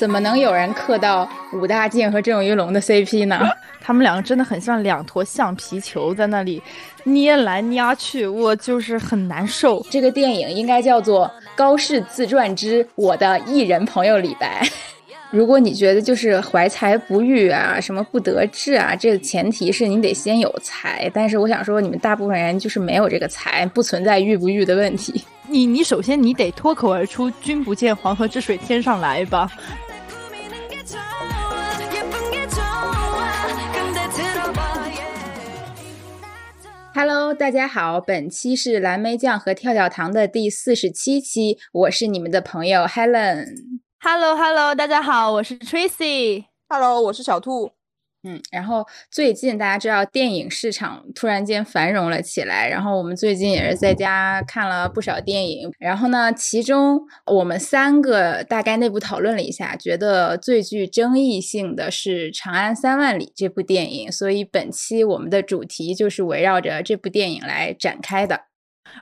怎么能有人磕到武大靖和郑云龙的 CP 呢？他们两个真的很像两坨橡皮球，在那里捏来捏去，我就是很难受。这个电影应该叫做《高适自传之我的艺人朋友李白》。如果你觉得就是怀才不遇啊，什么不得志啊，这个前提是你得先有才。但是我想说，你们大部分人就是没有这个才，不存在遇不遇的问题。你你首先你得脱口而出“君不见黄河之水天上来”吧。Hello，大家好，本期是蓝莓酱和跳跳糖的第四十七期，我是你们的朋友 Helen。Hello，Hello，大家好，我是 Tracy。Hello，我是小兔。嗯，然后最近大家知道电影市场突然间繁荣了起来，然后我们最近也是在家看了不少电影。然后呢，其中我们三个大概内部讨论了一下，觉得最具争议性的是《长安三万里》这部电影，所以本期我们的主题就是围绕着这部电影来展开的。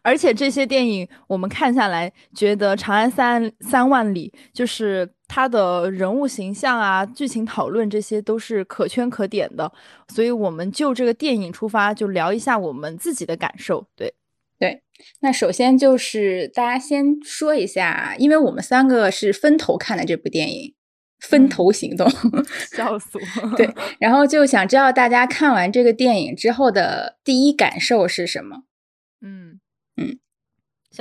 而且这些电影我们看下来，觉得《长安三三万里》就是它的人物形象啊、剧情讨论这些都是可圈可点的，所以我们就这个电影出发，就聊一下我们自己的感受。对，对，那首先就是大家先说一下，因为我们三个是分头看的这部电影，分头行动，笑死我。对，然后就想知道大家看完这个电影之后的第一感受是什么？嗯。嗯，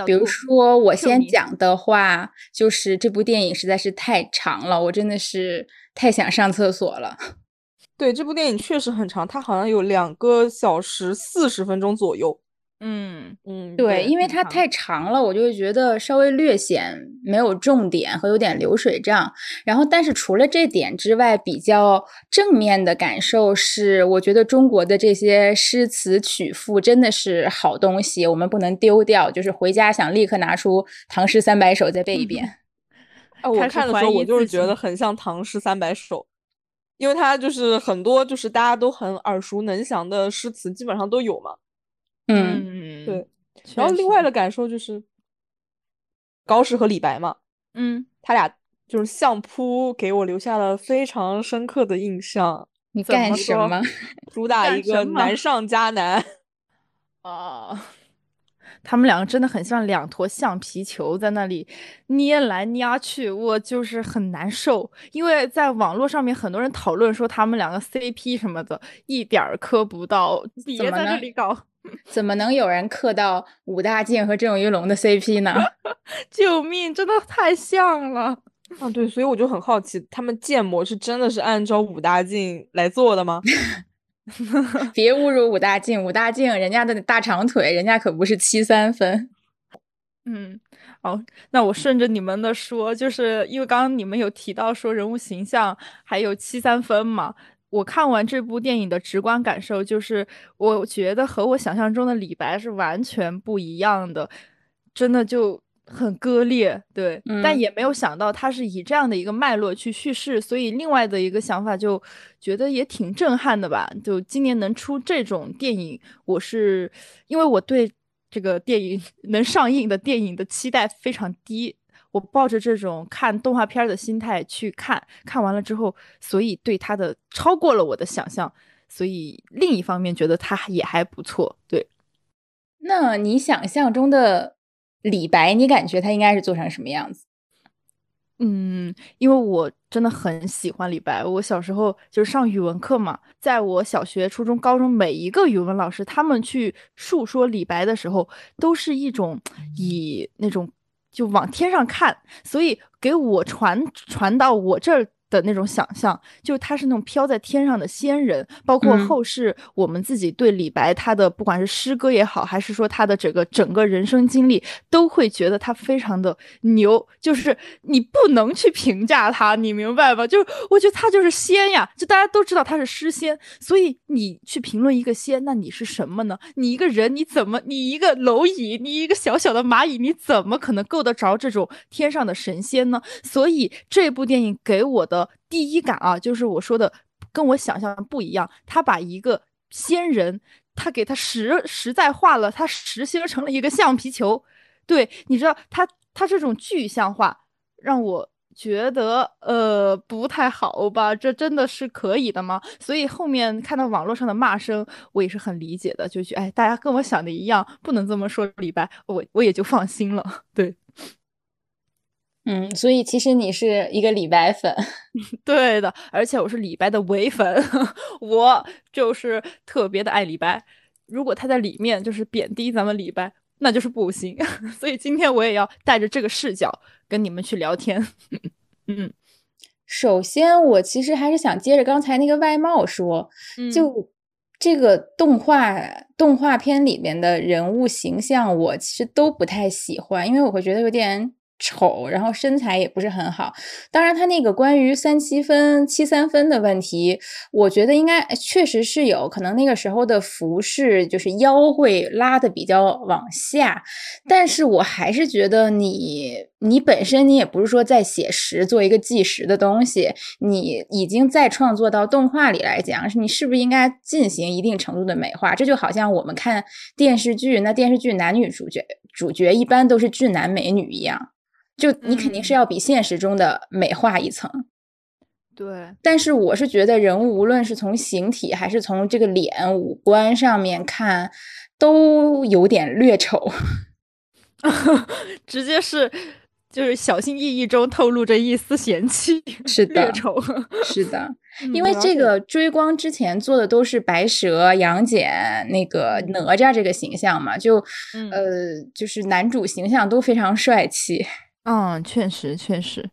比如说我先讲的话，就是这部电影实在是太长了，我真的是太想上厕所了。对，这部电影确实很长，它好像有两个小时四十分钟左右。嗯嗯，对，因为它太长了，我就会觉得稍微略显没有重点和有点流水账。然后，但是除了这点之外，比较正面的感受是，我觉得中国的这些诗词曲赋真的是好东西，我们不能丢掉。就是回家想立刻拿出《唐诗三百首》再背一遍。哎，我看的时候我就是觉得很像《唐诗三百首》，因为它就是很多就是大家都很耳熟能详的诗词，基本上都有嘛。嗯，对。然后另外的感受就是，高适和李白嘛，嗯，他俩就是相扑，给我留下了非常深刻的印象。你干什么？主打一个难上加难。啊。他们两个真的很像两坨橡皮球，在那里捏来捏去，我就是很难受。因为在网络上面，很多人讨论说他们两个 CP 什么的，一点儿磕不到。别在这里搞，怎么能有人磕到武大靖和郑云龙的 CP 呢？救命，真的太像了。啊，对，所以我就很好奇，他们建模是真的是按照武大靖来做的吗？别侮辱武大靖，武大靖人家的大长腿，人家可不是七三分。嗯，哦，那我顺着你们的说，就是因为刚刚你们有提到说人物形象还有七三分嘛，我看完这部电影的直观感受就是，我觉得和我想象中的李白是完全不一样的，真的就。很割裂，对，但也没有想到他是以这样的一个脉络去叙事，所以另外的一个想法就觉得也挺震撼的吧。就今年能出这种电影，我是因为我对这个电影 能上映的电影的期待非常低，我抱着这种看动画片的心态去看，看完了之后，所以对他的超过了我的想象，所以另一方面觉得他也还不错。对，那你想象中的？李白，你感觉他应该是做成什么样子？嗯，因为我真的很喜欢李白。我小时候就是上语文课嘛，在我小学、初中、高中，每一个语文老师他们去述说李白的时候，都是一种以那种就往天上看，所以给我传传到我这儿。的那种想象，就是他是那种飘在天上的仙人，包括后世我们自己对李白他的不管是诗歌也好，还是说他的整个整个人生经历，都会觉得他非常的牛。就是你不能去评价他，你明白吧？就是我觉得他就是仙呀，就大家都知道他是诗仙，所以你去评论一个仙，那你是什么呢？你一个人你怎么？你一个蝼蚁，你一个小小的蚂蚁，你怎么可能够得着这种天上的神仙呢？所以这部电影给我的。第一感啊，就是我说的跟我想象不一样。他把一个仙人，他给他实实在化了，他实心成了一个橡皮球。对，你知道他他这种具象化，让我觉得呃不太好吧？这真的是可以的吗？所以后面看到网络上的骂声，我也是很理解的，就觉哎，大家跟我想的一样，不能这么说李白，我我也就放心了。对，嗯，所以其实你是一个李白粉，对的，而且我是李白的唯粉，我就是特别的爱李白。如果他在里面就是贬低咱们李白。那就是不行，所以今天我也要带着这个视角跟你们去聊天。嗯，首先我其实还是想接着刚才那个外貌说，就这个动画动画片里面的人物形象，我其实都不太喜欢，因为我会觉得有点。丑，然后身材也不是很好。当然，他那个关于三七分、七三分的问题，我觉得应该确实是有可能。那个时候的服饰就是腰会拉的比较往下，但是我还是觉得你你本身你也不是说在写实做一个纪实的东西，你已经在创作到动画里来讲，你是不是应该进行一定程度的美化？这就好像我们看电视剧，那电视剧男女主角主角一般都是俊男美女一样。就你肯定是要比现实中的美化一层，对。但是我是觉得人物无论是从形体还是从这个脸五官上面看，都有点略丑，直接是就是小心翼翼中透露着一丝嫌弃，是的，略丑，是的。因为这个追光之前做的都是白蛇、杨戬、那个哪吒这个形象嘛，就呃，就是男主形象都非常帅气。嗯，确实确实，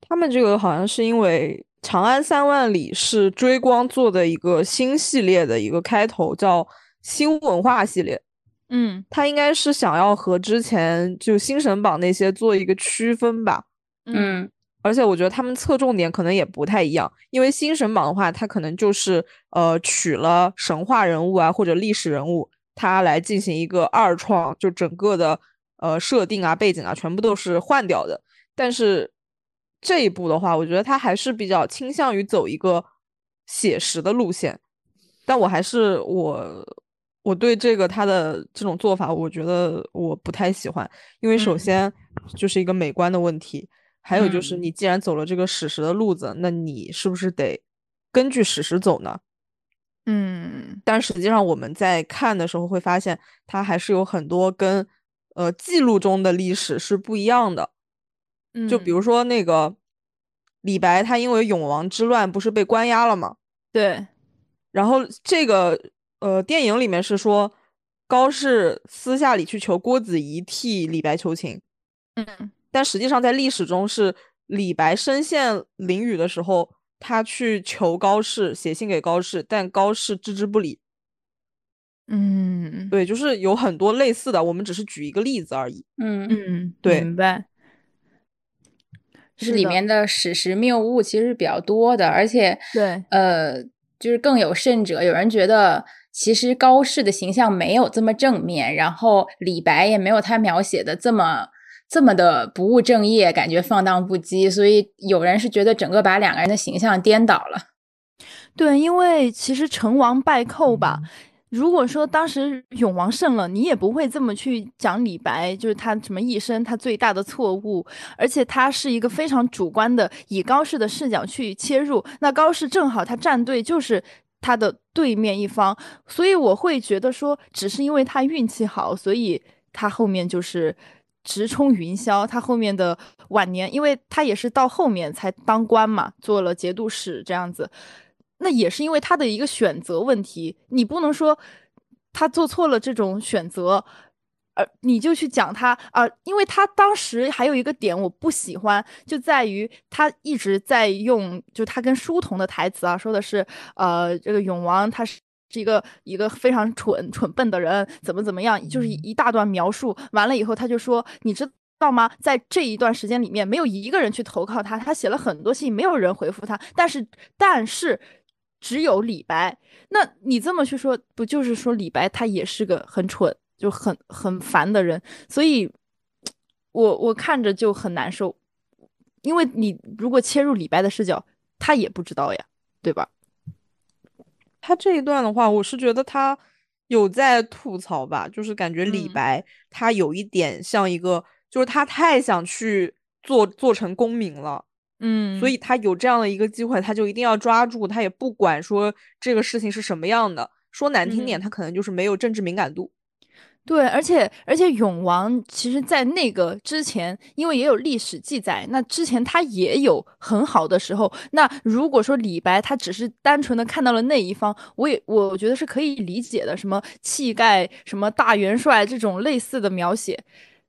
他们这个好像是因为《长安三万里》是追光做的一个新系列的一个开头，叫新文化系列。嗯，他应该是想要和之前就新神榜那些做一个区分吧。嗯，而且我觉得他们侧重点可能也不太一样，因为新神榜的话，它可能就是呃取了神话人物啊或者历史人物，它来进行一个二创，就整个的。呃，设定啊，背景啊，全部都是换掉的。但是这一步的话，我觉得他还是比较倾向于走一个写实的路线。但我还是我，我对这个他的这种做法，我觉得我不太喜欢。因为首先就是一个美观的问题，还有就是你既然走了这个史实的路子，那你是不是得根据史实走呢？嗯。但实际上我们在看的时候会发现，它还是有很多跟。呃，记录中的历史是不一样的，就比如说那个李白，他因为永王之乱不是被关押了吗？对。然后这个呃，电影里面是说高适私下里去求郭子仪替李白求情，嗯。但实际上在历史中是李白身陷囹圄的时候，他去求高适写信给高适，但高适置之不理。嗯，对，就是有很多类似的，我们只是举一个例子而已。嗯嗯，对，明白。就是里面的史实谬误其实是比较多的，而且对，呃，就是更有甚者，有人觉得其实高适的形象没有这么正面，然后李白也没有他描写的这么这么的不务正业，感觉放荡不羁，所以有人是觉得整个把两个人的形象颠倒了。对，因为其实成王败寇吧。如果说当时永王胜了，你也不会这么去讲李白，就是他什么一生他最大的错误，而且他是一个非常主观的，以高适的视角去切入，那高适正好他站队就是他的对面一方，所以我会觉得说，只是因为他运气好，所以他后面就是直冲云霄，他后面的晚年，因为他也是到后面才当官嘛，做了节度使这样子。那也是因为他的一个选择问题，你不能说他做错了这种选择，而你就去讲他啊，因为他当时还有一个点我不喜欢，就在于他一直在用，就他跟书童的台词啊，说的是呃，这个永王他是是一个一个非常蠢蠢笨的人，怎么怎么样，就是一大段描述完了以后，他就说，你知道吗？在这一段时间里面，没有一个人去投靠他，他写了很多信，没有人回复他，但是但是。只有李白，那你这么去说，不就是说李白他也是个很蠢，就很很烦的人？所以，我我看着就很难受，因为你如果切入李白的视角，他也不知道呀，对吧？他这一段的话，我是觉得他有在吐槽吧，就是感觉李白他有一点像一个，就是他太想去做做成功名了。嗯，所以他有这样的一个机会，他就一定要抓住，他也不管说这个事情是什么样的。说难听点，他可能就是没有政治敏感度。对，而且而且永王其实，在那个之前，因为也有历史记载，那之前他也有很好的时候。那如果说李白他只是单纯的看到了那一方，我也我觉得是可以理解的，什么气概、什么大元帅这种类似的描写，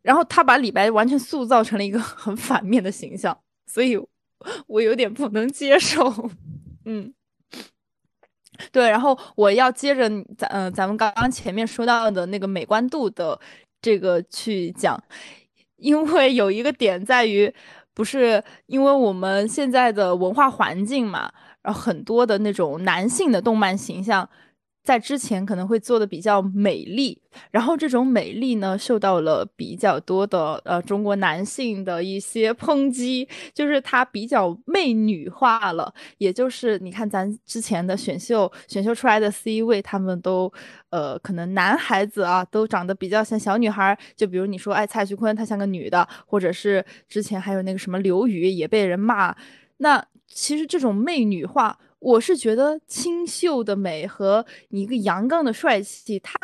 然后他把李白完全塑造成了一个 很反面的形象，所以我有点不能接受。嗯。对，然后我要接着咱嗯，咱们刚刚前面说到的那个美观度的这个去讲，因为有一个点在于，不是因为我们现在的文化环境嘛，然后很多的那种男性的动漫形象。在之前可能会做的比较美丽，然后这种美丽呢受到了比较多的呃中国男性的一些抨击，就是它比较媚女化了。也就是你看咱之前的选秀选秀出来的 C 位，他们都呃可能男孩子啊都长得比较像小女孩，就比如你说哎蔡徐坤他像个女的，或者是之前还有那个什么刘宇也被人骂。那其实这种媚女化。我是觉得清秀的美和你一个阳刚的帅气，它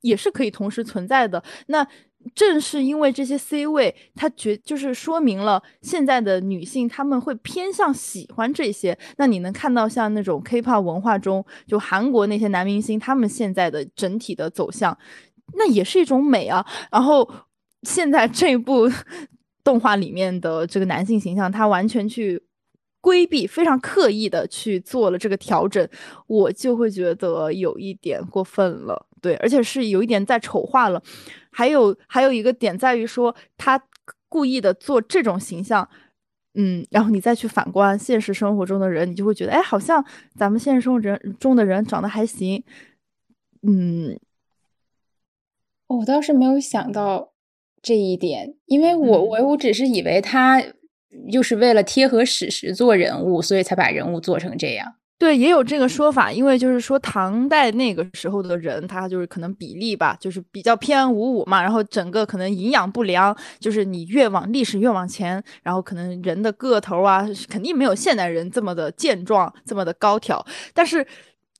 也是可以同时存在的。那正是因为这些 C 位，它觉就是说明了现在的女性她们会偏向喜欢这些。那你能看到像那种 K-pop 文化中，就韩国那些男明星，他们现在的整体的走向，那也是一种美啊。然后现在这部 动画里面的这个男性形象，他完全去。规避非常刻意的去做了这个调整，我就会觉得有一点过分了，对，而且是有一点在丑化了。还有还有一个点在于说，他故意的做这种形象，嗯，然后你再去反观现实生活中的人，你就会觉得，哎，好像咱们现实生活人中的人长得还行，嗯，我倒是没有想到这一点，因为我我我只是以为他。就是为了贴合史实做人物，所以才把人物做成这样。对，也有这个说法，因为就是说唐代那个时候的人，他就是可能比例吧，就是比较偏五五嘛，然后整个可能营养不良，就是你越往历史越往前，然后可能人的个头啊，肯定没有现代人这么的健壮，这么的高挑。但是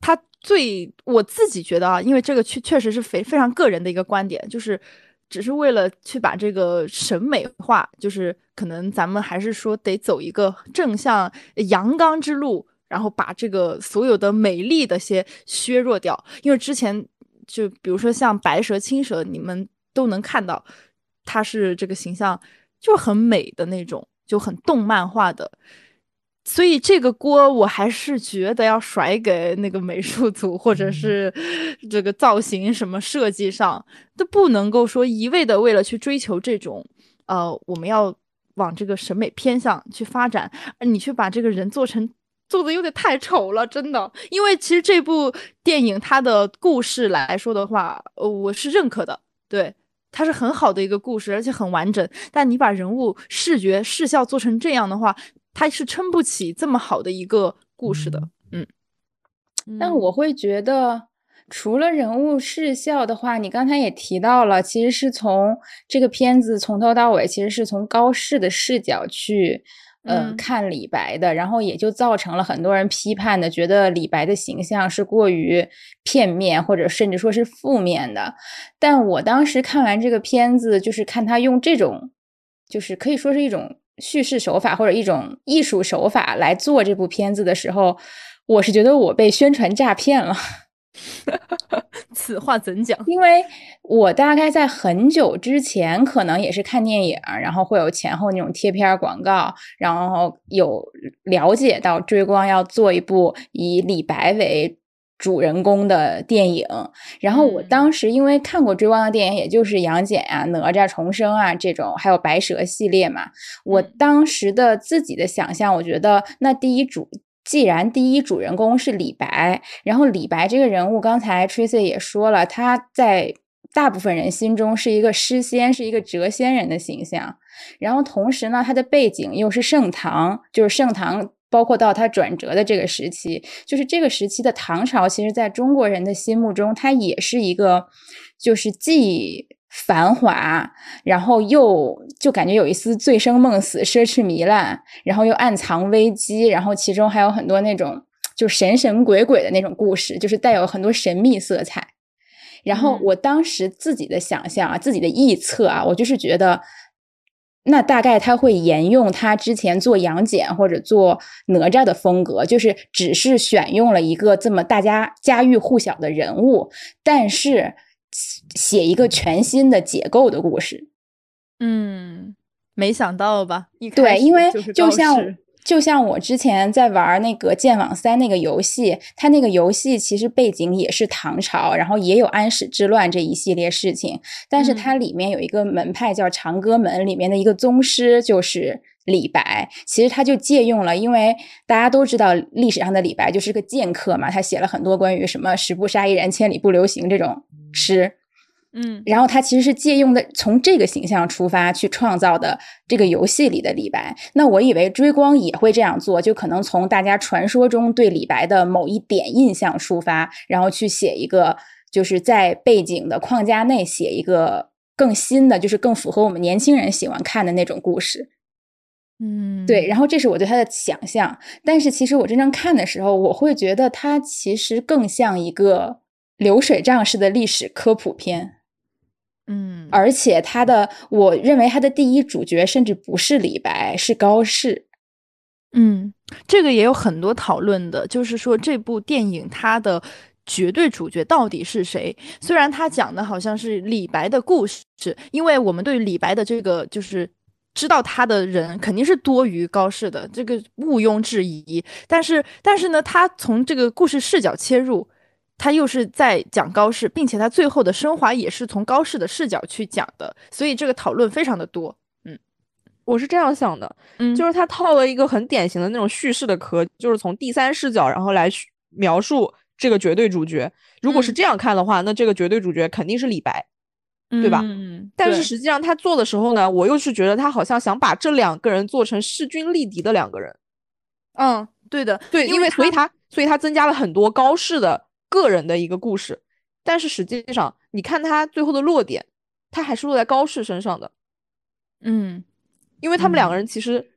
他最我自己觉得啊，因为这个确确实是非非常个人的一个观点，就是。只是为了去把这个审美化，就是可能咱们还是说得走一个正向阳刚之路，然后把这个所有的美丽的些削弱掉。因为之前就比如说像白蛇、青蛇，你们都能看到，它是这个形象就很美的那种，就很动漫化的。所以这个锅我还是觉得要甩给那个美术组，或者是这个造型什么设计上，都不能够说一味的为了去追求这种，呃，我们要往这个审美偏向去发展，而你却把这个人做成做的有点太丑了，真的。因为其实这部电影它的故事来说的话，呃，我是认可的，对，它是很好的一个故事，而且很完整。但你把人物视觉视效做成这样的话，它是撑不起这么好的一个故事的，嗯，但我会觉得，除了人物视效的话，你刚才也提到了，其实是从这个片子从头到尾，其实是从高适的视角去，呃，看李白的，然后也就造成了很多人批判的，觉得李白的形象是过于片面，或者甚至说是负面的。但我当时看完这个片子，就是看他用这种，就是可以说是一种。叙事手法或者一种艺术手法来做这部片子的时候，我是觉得我被宣传诈骗了。此话怎讲？因为我大概在很久之前，可能也是看电影，然后会有前后那种贴片广告，然后有了解到追光要做一部以李白为。主人公的电影，然后我当时因为看过追光的电影，也就是杨戬啊、哪吒重生啊这种，还有白蛇系列嘛。我当时的自己的想象，我觉得那第一主，既然第一主人公是李白，然后李白这个人物，刚才 Tracy 也说了，他在大部分人心中是一个诗仙，是一个谪仙人的形象。然后同时呢，他的背景又是盛唐，就是盛唐。包括到他转折的这个时期，就是这个时期的唐朝，其实在中国人的心目中，它也是一个，就是既繁华，然后又就感觉有一丝醉生梦死、奢侈糜烂，然后又暗藏危机，然后其中还有很多那种就神神鬼鬼的那种故事，就是带有很多神秘色彩。然后我当时自己的想象啊，自己的臆测啊，我就是觉得。那大概他会沿用他之前做杨戬或者做哪吒的风格，就是只是选用了一个这么大家家喻户晓的人物，但是写一个全新的解构的故事。嗯，没想到吧？对，因为就像。就像我之前在玩那个《剑网三》那个游戏，它那个游戏其实背景也是唐朝，然后也有安史之乱这一系列事情，但是它里面有一个门派叫长歌门，里面的一个宗师就是李白。其实他就借用了，因为大家都知道历史上的李白就是个剑客嘛，他写了很多关于什么“十步杀一人，千里不留行”这种诗。嗯，然后他其实是借用的从这个形象出发去创造的这个游戏里的李白。那我以为追光也会这样做，就可能从大家传说中对李白的某一点印象出发，然后去写一个，就是在背景的框架内写一个更新的，就是更符合我们年轻人喜欢看的那种故事。嗯，对。然后这是我对他的想象，但是其实我真正看的时候，我会觉得它其实更像一个流水账式的历史科普片。嗯，而且他的，我认为他的第一主角甚至不是李白，是高适。嗯，这个也有很多讨论的，就是说这部电影它的绝对主角到底是谁？虽然他讲的好像是李白的故事，因为我们对李白的这个就是知道他的人肯定是多于高适的，这个毋庸置疑。但是，但是呢，他从这个故事视角切入。他又是在讲高适，并且他最后的升华也是从高适的视角去讲的，所以这个讨论非常的多。嗯，我是这样想的，嗯，就是他套了一个很典型的那种叙事的壳，就是从第三视角然后来描述这个绝对主角。如果是这样看的话，那这个绝对主角肯定是李白，对吧？嗯。但是实际上他做的时候呢，我又是觉得他好像想把这两个人做成势均力敌的两个人。嗯，对的，对，因为所以他所以他增加了很多高适的。个人的一个故事，但是实际上，你看他最后的落点，他还是落在高适身上的。嗯，因为他们两个人其实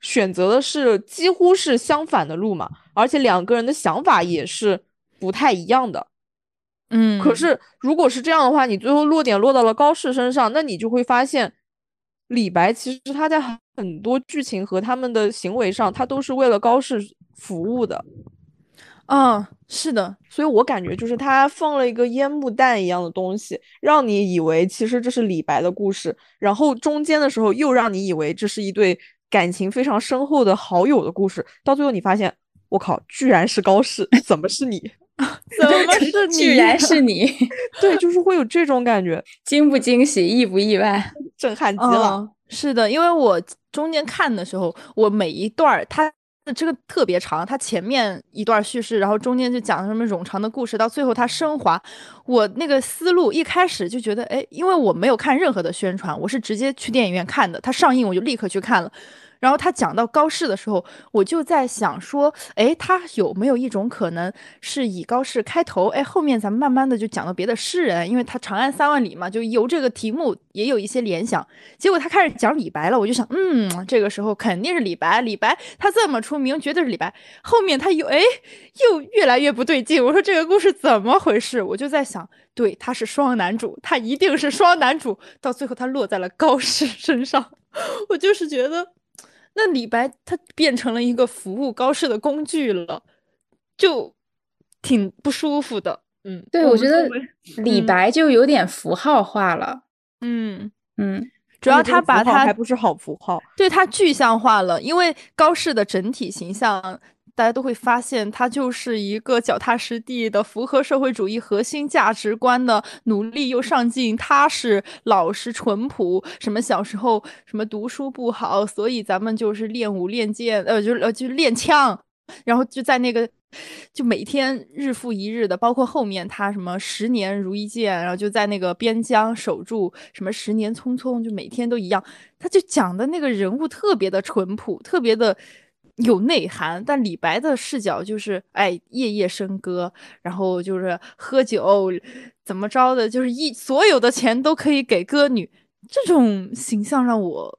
选择的是几乎是相反的路嘛，而且两个人的想法也是不太一样的。嗯，可是如果是这样的话，你最后落点落到了高适身上，那你就会发现，李白其实他在很多剧情和他们的行为上，他都是为了高适服务的。嗯，是的，所以我感觉就是他放了一个烟幕弹一样的东西，让你以为其实这是李白的故事，然后中间的时候又让你以为这是一对感情非常深厚的好友的故事，到最后你发现，我靠，居然是高适，怎么是你？怎么是你？居然是你？对，就是会有这种感觉，惊不惊喜，意不意外，震撼极了。是的，因为我中间看的时候，我每一段儿他。那这个特别长，它前面一段叙事，然后中间就讲什么冗长的故事，到最后它升华。我那个思路一开始就觉得，哎，因为我没有看任何的宣传，我是直接去电影院看的，它上映我就立刻去看了。然后他讲到高适的时候，我就在想说，哎，他有没有一种可能是以高适开头，哎，后面咱们慢慢的就讲到别的诗人，因为他长安三万里嘛，就由这个题目也有一些联想。结果他开始讲李白了，我就想，嗯，这个时候肯定是李白，李白他这么出名，绝对是李白。后面他又哎，又越来越不对劲，我说这个故事怎么回事？我就在想，对，他是双男主，他一定是双男主，到最后他落在了高适身上，我就是觉得。那李白他变成了一个服务高适的工具了，就挺不舒服的。嗯，对，我觉得李白就有点符号化了。嗯嗯，主要他把他还不是好符号，对他具象化了，因为高适的整体形象。大家都会发现，他就是一个脚踏实地的、符合社会主义核心价值观的、努力又上进、踏实、老实、淳朴。什么小时候什么读书不好，所以咱们就是练武练剑，呃，就呃就练枪，然后就在那个就每天日复一日的，包括后面他什么十年如一剑，然后就在那个边疆守住，什么十年匆匆，就每天都一样。他就讲的那个人物特别的淳朴，特别的。有内涵，但李白的视角就是，哎，夜夜笙歌，然后就是喝酒，怎么着的，就是一所有的钱都可以给歌女，这种形象让我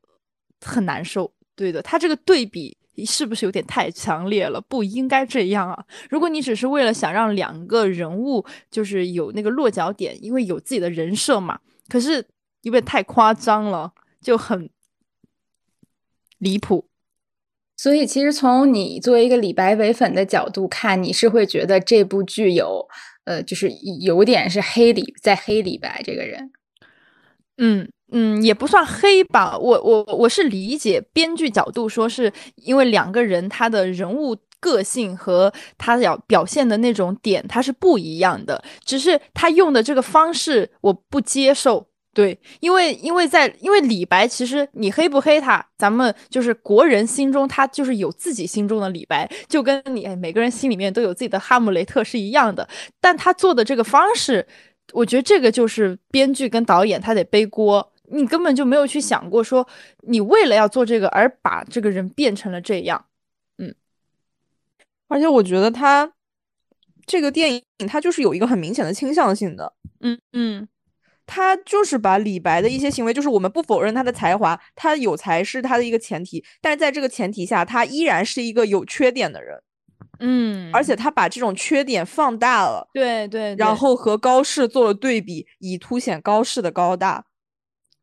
很难受。对的，他这个对比是不是有点太强烈了？不应该这样啊！如果你只是为了想让两个人物就是有那个落脚点，因为有自己的人设嘛，可是有点太夸张了，就很离谱。所以，其实从你作为一个李白伪粉的角度看，你是会觉得这部剧有，呃，就是有点是黑李在黑李白这个人。嗯嗯，也不算黑吧。我我我是理解编剧角度，说是因为两个人他的人物个性和他要表现的那种点，他是不一样的。只是他用的这个方式，我不接受。对，因为因为在因为李白，其实你黑不黑他，咱们就是国人心中他就是有自己心中的李白，就跟你哎每个人心里面都有自己的哈姆雷特是一样的。但他做的这个方式，我觉得这个就是编剧跟导演他得背锅，你根本就没有去想过说你为了要做这个而把这个人变成了这样。嗯，而且我觉得他这个电影他就是有一个很明显的倾向性的。嗯嗯。他就是把李白的一些行为，就是我们不否认他的才华，他有才是他的一个前提，但是在这个前提下，他依然是一个有缺点的人，嗯，而且他把这种缺点放大了，对对，然后和高适做了对比，以凸显高适的高大。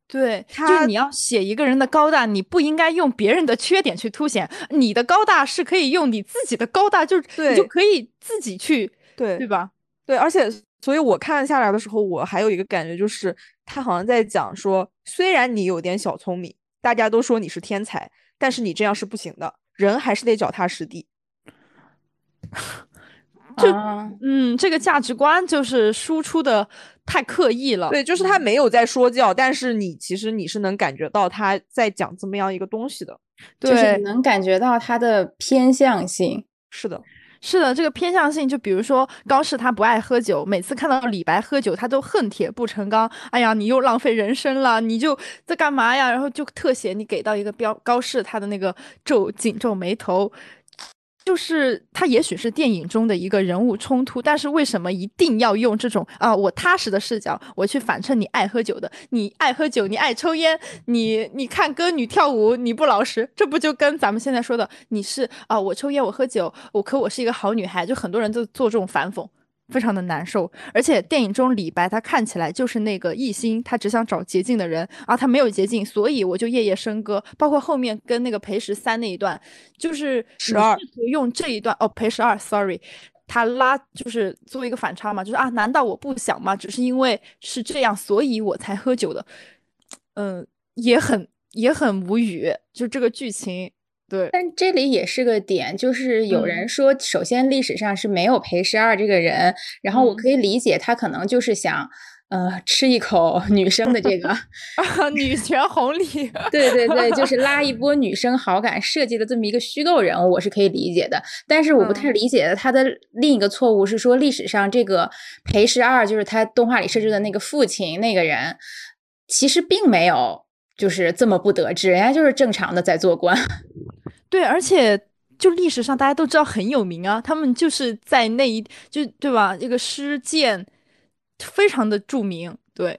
对，就是你要写一个人的高大，你不应该用别人的缺点去凸显，你的高大是可以用你自己的高大，就是你就可以自己去，对对吧？对，而且。所以我看下来的时候，我还有一个感觉，就是他好像在讲说，虽然你有点小聪明，大家都说你是天才，但是你这样是不行的，人还是得脚踏实地。就嗯，这个价值观就是输出的太刻意了。对，就是他没有在说教，但是你其实你是能感觉到他在讲这么样一个东西的，就是能感觉到他的偏向性。是的。是的，这个偏向性，就比如说高适他不爱喝酒，每次看到李白喝酒，他都恨铁不成钢。哎呀，你又浪费人生了，你就在干嘛呀？然后就特写你给到一个标高适他的那个皱紧皱眉头。就是他也许是电影中的一个人物冲突，但是为什么一定要用这种啊我踏实的视角，我去反衬你爱喝酒的，你爱喝酒，你爱抽烟，你你看歌女跳舞你不老实，这不就跟咱们现在说的你是啊我抽烟我喝酒我可我是一个好女孩，就很多人都做这种反讽。非常的难受，而且电影中李白他看起来就是那个一心，他只想找捷径的人啊，他没有捷径，所以我就夜夜笙歌。包括后面跟那个裴十三那一段，就是十二用这一段哦，裴十二，sorry，他拉就是作为一个反差嘛，就是啊，难道我不想吗？只是因为是这样，所以我才喝酒的，嗯，也很也很无语，就这个剧情。对，但这里也是个点，就是有人说，首先历史上是没有裴十二这个人，然后我可以理解他可能就是想，呃，吃一口女生的这个 啊女权红利，对对对，就是拉一波女生好感，设计的这么一个虚构人物，我是可以理解的。但是我不太理解的，他的另一个错误是说，历史上这个裴十二就是他动画里设置的那个父亲那个人，其实并没有就是这么不得志，人家就是正常的在做官。对，而且就历史上大家都知道很有名啊，他们就是在那一就对吧？这个诗剑非常的著名。对，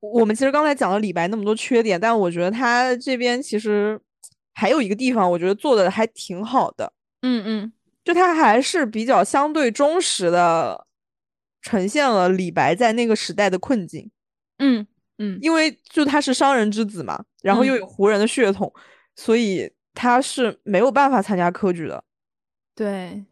我们其实刚才讲了李白那么多缺点，但我觉得他这边其实还有一个地方，我觉得做的还挺好的。嗯嗯，就他还是比较相对忠实的呈现了李白在那个时代的困境。嗯嗯，因为就他是商人之子嘛，然后又有胡人的血统，所以。他是没有办法参加科举的，对，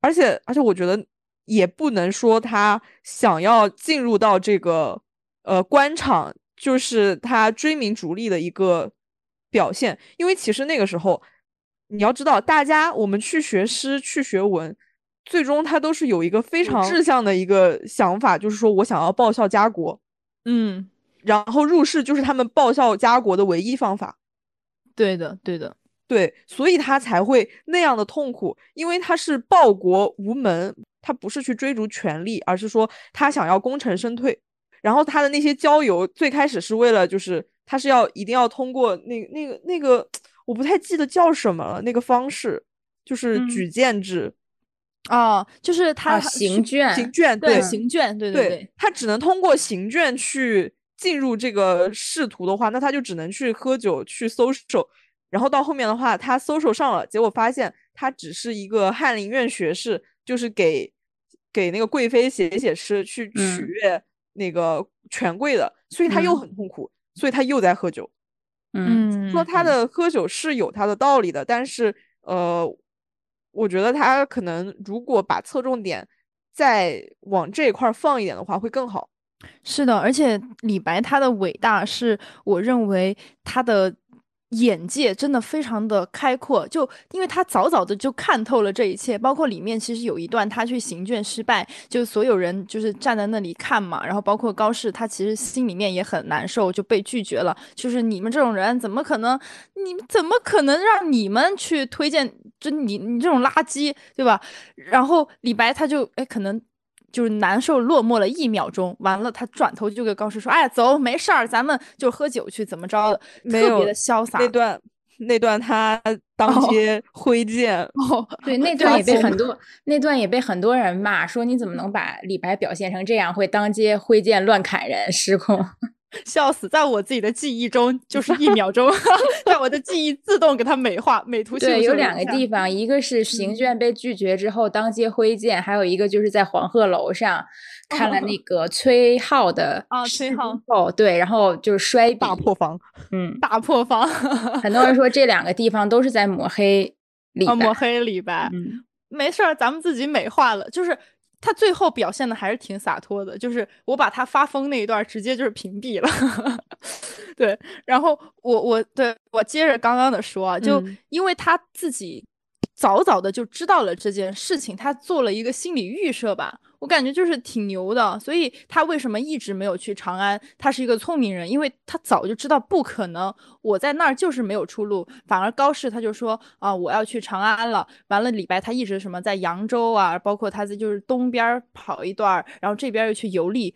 而且而且我觉得也不能说他想要进入到这个呃官场，就是他追名逐利的一个表现。因为其实那个时候，你要知道，大家我们去学诗去学文，最终他都是有一个非常志向的一个想法，就是说我想要报效家国，嗯，然后入世就是他们报效家国的唯一方法。对的，对的。对，所以他才会那样的痛苦，因为他是报国无门，他不是去追逐权力，而是说他想要功成身退。然后他的那些交游，最开始是为了，就是他是要一定要通过那那个那个，我不太记得叫什么了，那个方式就是举荐制，哦，就是他行卷，行卷，对行卷，对对对，他只能通过行卷去进入这个仕途的话，那他就只能去喝酒去 social，然后到后面的话，他 social 上了，结果发现他只是一个翰林院学士，就是给给那个贵妃写写诗去取悦那个权贵的，所以他又很痛苦，所以他又在喝酒。嗯，说他的喝酒是有他的道理的，但是呃，我觉得他可能如果把侧重点再往这一块放一点的话，会更好。是的，而且李白他的伟大是我认为他的。眼界真的非常的开阔，就因为他早早的就看透了这一切，包括里面其实有一段他去行卷失败，就所有人就是站在那里看嘛，然后包括高适，他其实心里面也很难受，就被拒绝了。就是你们这种人怎么可能？你们怎么可能让你们去推荐？就你你这种垃圾，对吧？然后李白他就哎可能。就是难受落寞了一秒钟，完了，他转头就给高适说：“哎，走，没事儿，咱们就喝酒去，怎么着的？特别的潇洒。”那段，那段他当街挥剑，哦，对，那段也被很多，那段也被很多人骂，说你怎么能把李白表现成这样，会当街挥剑乱砍人，失控。笑死，在我自己的记忆中就是一秒钟，在我的记忆自动给它美化、美图秀秀。对，有两个地方，一个是行卷被拒绝之后当街挥剑，还有一个就是在黄鹤楼上看了那个崔颢的啊，崔颢哦，对，然后就是摔大破防，嗯，大破防。很 多人说这两个地方都是在抹黑李白，抹黑李白。嗯，没事儿，咱们自己美化了，就是。他最后表现的还是挺洒脱的，就是我把他发疯那一段直接就是屏蔽了，对，然后我我对我接着刚刚的说啊，就因为他自己早早的就知道了这件事情，他做了一个心理预设吧。我感觉就是挺牛的，所以他为什么一直没有去长安？他是一个聪明人，因为他早就知道不可能，我在那儿就是没有出路。反而高适他就说啊，我要去长安了。完了，李白他一直什么在扬州啊，包括他在就是东边跑一段，然后这边又去游历。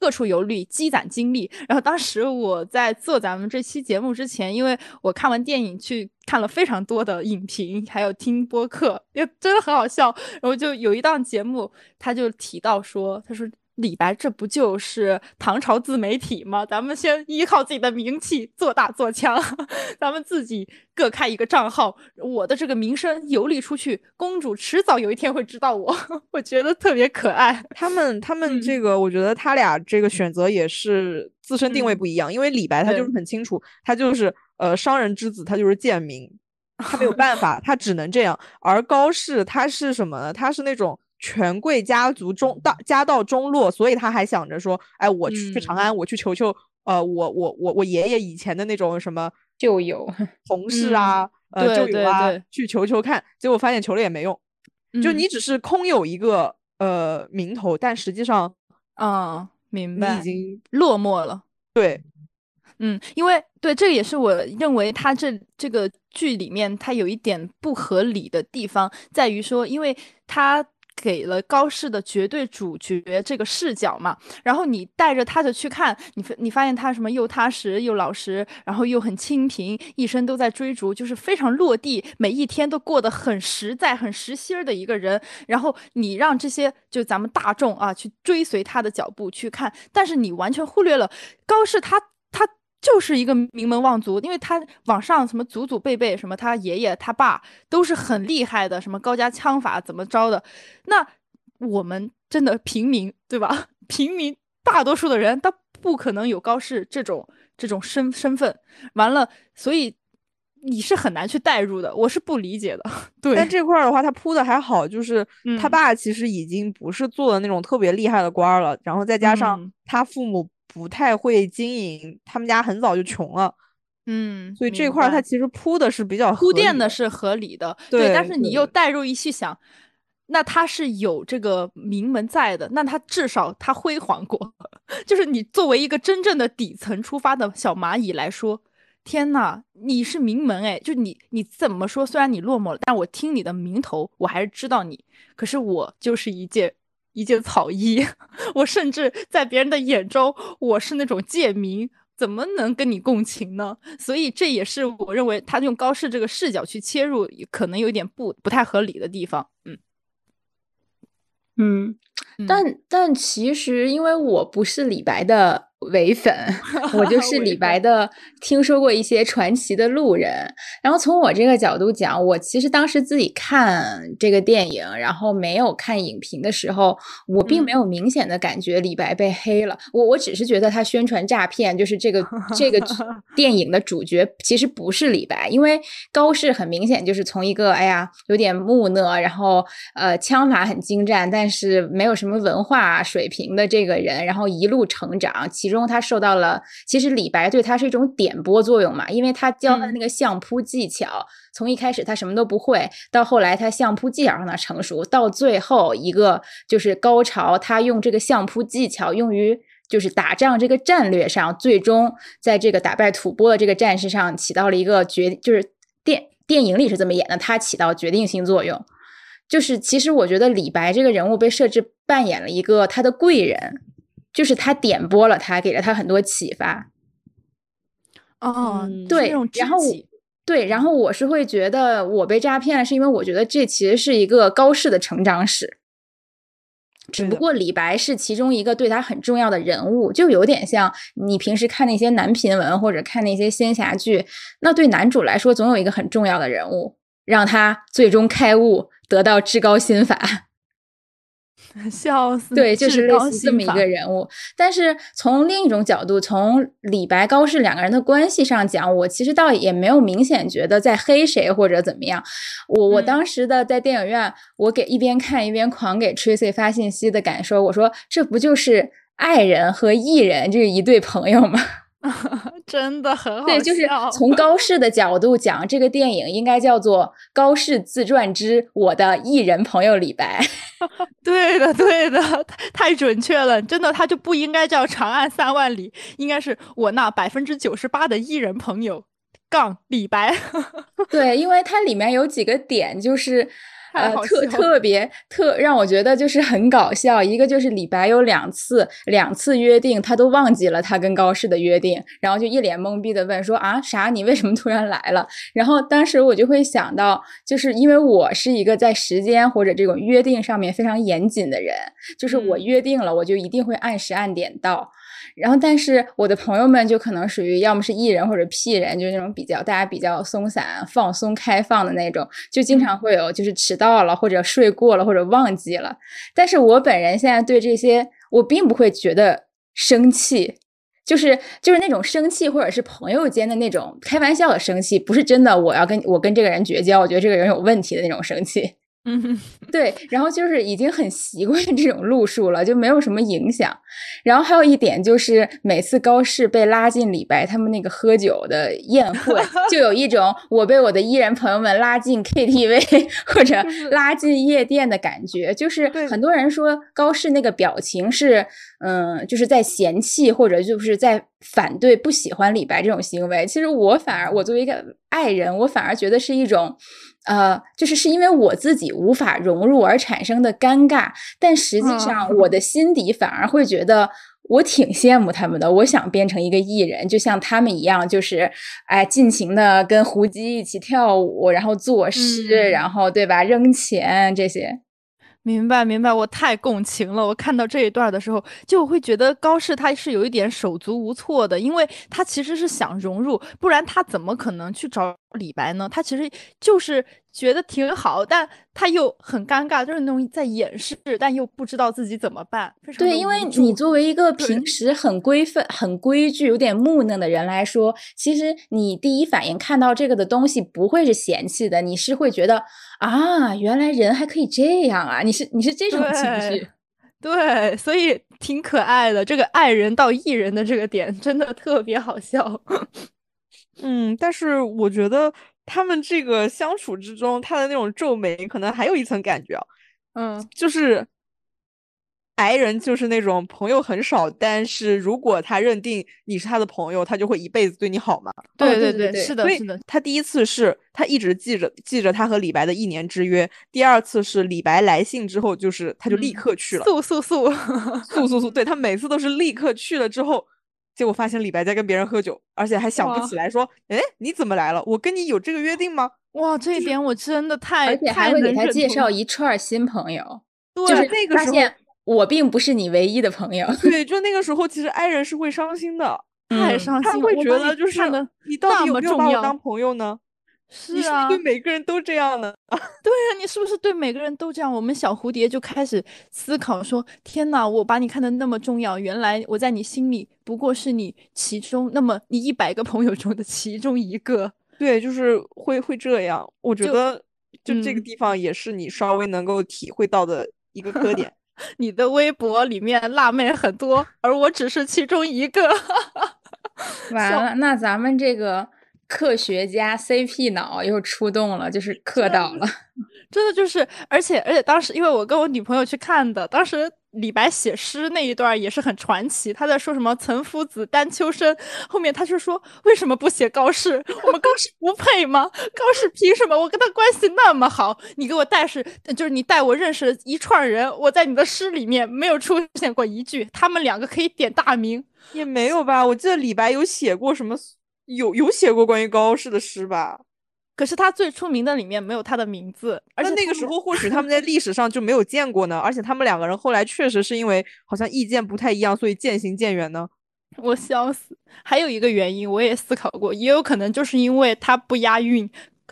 各处游历，积攒经历。然后当时我在做咱们这期节目之前，因为我看完电影去看了非常多的影评，还有听播客，也真的很好笑。然后就有一档节目，他就提到说，他说。李白，这不就是唐朝自媒体吗？咱们先依靠自己的名气做大做强，咱们自己各开一个账号，我的这个名声游历出去，公主迟早有一天会知道我，我觉得特别可爱。他们他们这个，我觉得他俩这个选择也是自身定位不一样，因为李白他就是很清楚，他就是呃商人之子，他就是贱民，他没有办法，他只能这样。而高适他是什么呢？他是那种。权贵家族中到家道中落，所以他还想着说，哎，我去长安，我去求求，呃，我我我我爷爷以前的那种什么旧友同 事啊，呃，旧友啊，去求求看，结果发现求了也没用，就你只是空有一个呃名头，但实际上，嗯，明白，你已经落寞了。对，嗯，因为对，这也是我认为他这这个剧里面他有一点不合理的地方，在于说，因为他。给了高适的绝对主角这个视角嘛，然后你带着他的去看，你你发现他什么又踏实又老实，然后又很清贫，一生都在追逐，就是非常落地，每一天都过得很实在、很实心儿的一个人。然后你让这些就咱们大众啊去追随他的脚步去看，但是你完全忽略了高适他。就是一个名门望族，因为他往上什么祖祖辈辈，什么他爷爷他爸都是很厉害的，什么高家枪法怎么着的。那我们真的平民，对吧？平民大多数的人，他不可能有高适这种这种身身份。完了，所以你是很难去代入的，我是不理解的。对，但这块儿的话，他铺的还好，就是他爸其实已经不是做的那种特别厉害的官了，然后再加上他父母。不太会经营，他们家很早就穷了，嗯，所以这块它其实铺的是比较铺垫的是合理的，对。但是你又带入一去想，那他是有这个名门在的，那他至少他辉煌过，就是你作为一个真正的底层出发的小蚂蚁来说，天呐，你是名门哎，就你你怎么说？虽然你落寞了，但我听你的名头，我还是知道你。可是我就是一介。一件草衣，我甚至在别人的眼中，我是那种贱民，怎么能跟你共情呢？所以这也是我认为他用高适这个视角去切入，可能有点不不太合理的地方。嗯嗯，但但其实因为我不是李白的。伪粉，我就 是李白的，听说过一些传奇的路人。然后从我这个角度讲，我其实当时自己看这个电影，然后没有看影评的时候，我并没有明显的感觉李白被黑了。我我只是觉得他宣传诈骗，就是这个这个 电影的主角其实不是李白，因为高适很明显就是从一个哎呀有点木讷，然后呃枪法很精湛，但是没有什么文化水平的这个人，然后一路成长，其中他受到了，其实李白对他是一种点拨作用嘛，因为他教他的那个相扑技巧，从一开始他什么都不会，到后来他相扑技巧让他成熟，到最后一个就是高潮，他用这个相扑技巧用于就是打仗这个战略上，最终在这个打败吐蕃的这个战事上起到了一个决，就是电电影里是这么演的，他起到决定性作用。就是其实我觉得李白这个人物被设置扮演了一个他的贵人。就是他点拨了他，给了他很多启发。哦，对，然后对，然后我是会觉得我被诈骗了，是因为我觉得这其实是一个高适的成长史。只不过李白是其中一个对他很重要的人物，就有点像你平时看那些男频文或者看那些仙侠剧，那对男主来说总有一个很重要的人物，让他最终开悟，得到至高心法。笑死！对，就是类似这么一个人物。但是从另一种角度，从李白、高适两个人的关系上讲，我其实倒也没有明显觉得在黑谁或者怎么样。我我当时的在电影院，我给一边看一边狂给 Tracy 发信息的感受，我说这不就是爱人和艺人这一对朋友吗？真的很好，对，就是从高适的角度讲，这个电影应该叫做《高适自传之我的艺人朋友李白》。对的，对的，太准确了，真的，他就不应该叫《长安三万里》，应该是我那百分之九十八的艺人朋友杠李白。对，因为它里面有几个点，就是。呃，特特别特让我觉得就是很搞笑。一个就是李白有两次两次约定，他都忘记了他跟高适的约定，然后就一脸懵逼的问说啊啥？你为什么突然来了？然后当时我就会想到，就是因为我是一个在时间或者这种约定上面非常严谨的人，就是我约定了，我就一定会按时按点到。然后，但是我的朋友们就可能属于要么是艺人或者 P 人，就是那种比较大家比较松散、放松、开放的那种，就经常会有就是迟到了或者睡过了或者忘记了。但是我本人现在对这些我并不会觉得生气，就是就是那种生气或者是朋友间的那种开玩笑的生气，不是真的我要跟我跟这个人绝交，我觉得这个人有问题的那种生气。嗯，对，然后就是已经很习惯这种路数了，就没有什么影响。然后还有一点就是，每次高适被拉进李白他们那个喝酒的宴会，就有一种 我被我的艺人朋友们拉进 KTV 或者拉进夜店的感觉。就是很多人说高适那个表情是，嗯，就是在嫌弃或者就是在反对、不喜欢李白这种行为。其实我反而，我作为一个爱人，我反而觉得是一种。呃，就是是因为我自己无法融入而产生的尴尬，但实际上我的心底反而会觉得我挺羡慕他们的。我想变成一个艺人，就像他们一样，就是哎，尽情的跟胡姬一起跳舞，然后作诗，然后对吧，扔钱这些。明白，明白，我太共情了。我看到这一段的时候，就会觉得高适他是有一点手足无措的，因为他其实是想融入，不然他怎么可能去找李白呢？他其实就是觉得挺好，但他又很尴尬，就是那种在掩饰，但又不知道自己怎么办。对，因为你作为一个平时很规范、很规矩、有点木讷的人来说，其实你第一反应看到这个的东西不会是嫌弃的，你是会觉得。啊，原来人还可以这样啊！你是你是这种情绪，对，所以挺可爱的。这个爱人到艺人的这个点真的特别好笑。嗯，但是我觉得他们这个相处之中，他的那种皱眉，可能还有一层感觉，嗯，就是。白人就是那种朋友很少，但是如果他认定你是他的朋友，他就会一辈子对你好嘛。对对对，是的，是的。他第一次是他一直记着记着他和李白的一年之约，第二次是李白来信之后，就是他就立刻去了，速速速速速速。对他每次都是立刻去了之后，结果发现李白在跟别人喝酒，而且还想不起来说，哎，你怎么来了？我跟你有这个约定吗？哇，这一点我真的太，而且还会给他介绍一串新朋友。就是那个时候发现我并不是你唯一的朋友。对，就那个时候，其实爱人是会伤心的，太伤心了，他会觉得就是你到底有没有把我当朋友呢？是啊，你是不是对每个人都这样呢？对啊、你是不是对每个人都这样？我们小蝴蝶就开始思考说：天哪，我把你看得那么重要，原来我在你心里不过是你其中那么你一百个朋友中的其中一个。对，就是会会这样。我觉得就这个嗯地方也是你稍微能够体会到的一个特点。你的微博里面辣妹很多，而我只是其中一个。完了，那咱们这个科学家 CP 脑又出动了，就是磕到了。真的就是，而且而且当时因为我跟我女朋友去看的，当时李白写诗那一段也是很传奇。他在说什么“岑夫子，丹丘生”，后面他就说为什么不写高适？我们高适不配吗？高适凭什么？我跟他关系那么好，你给我带是就是你带我认识了一串人，我在你的诗里面没有出现过一句，他们两个可以点大名。也没有吧？我记得李白有写过什么，有有写过关于高适的诗吧？可是他最出名的里面没有他的名字，而那且那个时候或许他们在历史上就没有见过呢，而且他们两个人后来确实是因为好像意见不太一样，所以渐行渐远呢。我笑死。还有一个原因，我也思考过，也有可能就是因为他不押韵。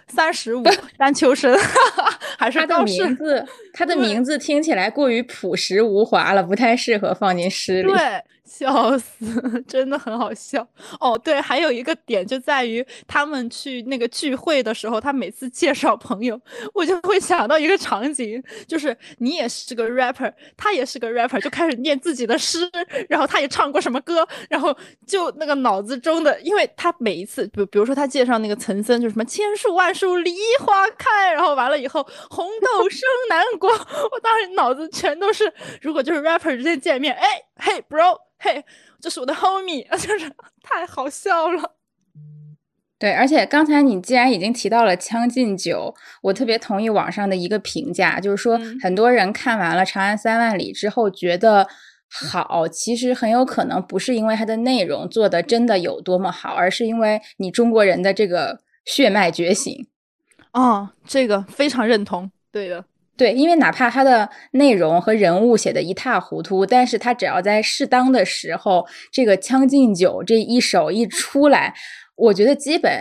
三十五，丹丘生，还是他的高适名？字，他的名字听起来过于朴实无华了，不太适合放进诗里。对，笑死，真的很好笑。哦，对，还有一个点就在于他们去那个聚会的时候，他每次介绍朋友，我就会想到一个场景，就是你也是个 rapper，他也是个 rapper，就开始念自己的诗，然后他也唱过什么歌，然后就那个脑子中的，因为他每一次，比比如说他介绍那个岑森，就什么千树万树梨花开，然后完了以后红豆生南国，我当时脑子全都是，如果就是 rapper 之间见面，哎，嘿 bro，嘿，这是我的 homie，就是太好笑了。对，而且刚才你既然已经提到了《将进酒》，我特别同意网上的一个评价，就是说嗯很多人看完了《长安三万里》之后觉得好，其实很有可能不是因为它的内容做的真的有多么好，而是因为你中国人的这个血脉觉醒。哦，这个非常认同，对的，对，因为哪怕它的内容和人物写的一塌糊涂，但是它只要在适当的时候，这个《将进酒》这一首一出来，我觉得基本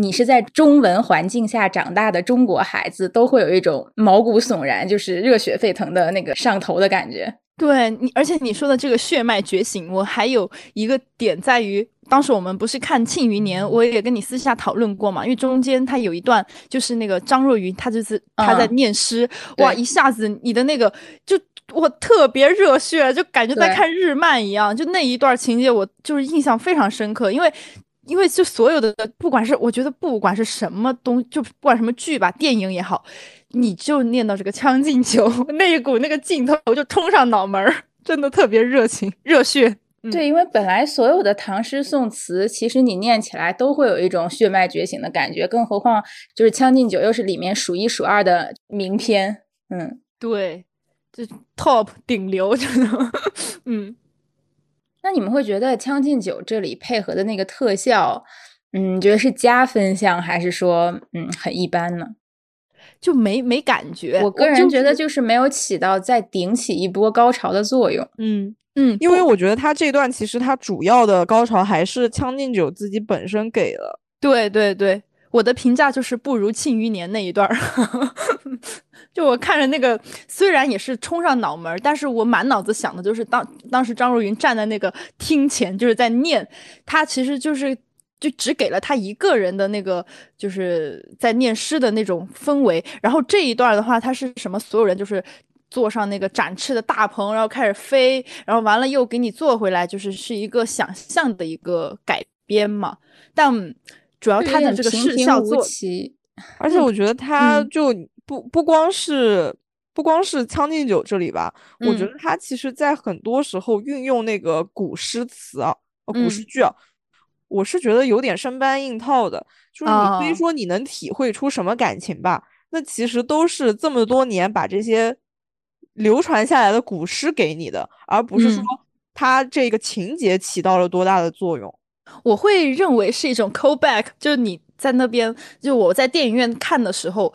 你是在中文环境下长大的中国孩子，都会有一种毛骨悚然，就是热血沸腾的那个上头的感觉。对你，而且你说的这个血脉觉醒，我还有一个点在于，当时我们不是看《庆余年》，我也跟你私下讨论过嘛，因为中间他有一段就是那个张若昀，他就是他在嗯念诗，哇，一下子你的那个就我特别热血，就感觉在看日漫一样，就那一段情节我就是印象非常深刻，因为。因为就所有的，不管是我觉得不管是什么东，就不管什么剧吧，电影也好，你就念到这个《将进酒》那一股那个劲头就冲上脑门儿，真的特别热情热血。嗯对，因为本来所有的唐诗宋词，其实你念起来都会有一种血脉觉醒的感觉，更何况就是《将进酒》又是里面数一数二的名篇。嗯，对，就 top 顶流，真的，嗯。那你们会觉得《将进酒》这里配合的那个特效，嗯，你觉得是加分项还是说嗯很一般呢？就没没感觉。我个人觉得就是没有起到再顶起一波高潮的作用。嗯，嗯，因为我觉得他这段其实他主要的高潮还是《将进酒》自己本身给了。对对对，我的评价就是不如《庆余年》那一段儿。就我看着那个，虽然也是冲上脑门儿，但是我满脑子想的就是当当时张若昀站在那个厅前，就是在念，他其实就是就只给了他一个人的那个就是在念诗的那种氛围。然后这一段的话，他是什么？所有人就是坐上那个展翅的大鹏，然后开始飞，然后完了又给你坐回来，就是是一个想象的一个改编嘛。但主要他的这个视效做，奇。而且我觉得他嗯就不不光是不光是《将进酒》这里吧，我觉嗯得他其实在很多时候运用那个古诗词啊，呃古诗嗯句啊，我是觉得有点生搬硬套的。就是你非啊说你能体会出什么感情吧，那其实都是这么多年把这些流传下来的古诗给你的，而不是说嗯它这个情节起到了多大的作用。我会认为是一种 callback，就是你在那边，就我在电影院看的时候，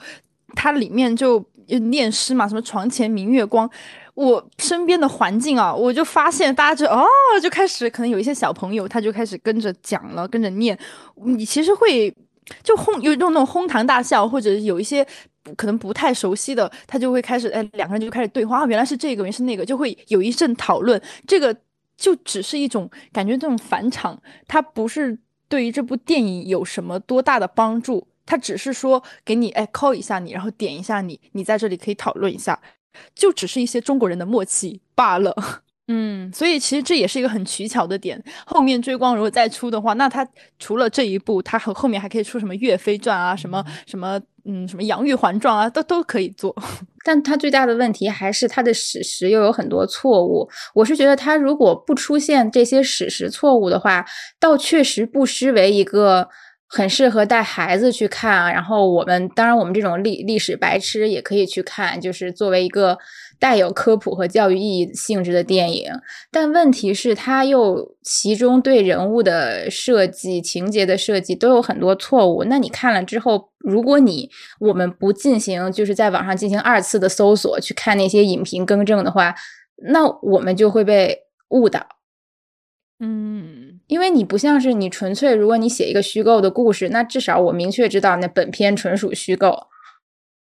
它里面就念诗嘛，什么床前明月光。我身边的环境啊，我就发现大家就哦，就开始可能有一些小朋友，他就开始跟着讲了，跟着念。你其实会就哄，有种那种哄堂大笑，或者有一些可能不太熟悉的，他就会开始哎，两个人就开始对话，原来是这个，原来是那个，就会有一阵讨论。这个就只是一种感觉，这种返场，它不是对于这部电影有什么多大的帮助。他只是说给你哎 call 一下你，然后点一下你，你在这里可以讨论一下，就只是一些中国人的默契罢了。嗯，所以其实这也是一个很取巧的点。后面追光如果再出的话，那他除了这一部，他和后面还可以出什么岳飞传啊，什么什么嗯，什么杨玉环传啊，都都可以做。但他最大的问题还是他的史实又有很多错误。我是觉得他如果不出现这些史实错误的话，倒确实不失为一个。很适合带孩子去看啊，然后我们当然我们这种历历史白痴也可以去看，就是作为一个带有科普和教育意义性质的电影。但问题是，它又其中对人物的设计、情节的设计都有很多错误。那你看了之后，如果你我们不进行就是在网上进行二次的搜索去看那些影评更正的话，那我们就会被误导。嗯，因为你不像是你纯粹，如果你写一个虚构的故事，那至少我明确知道那本片纯属虚构。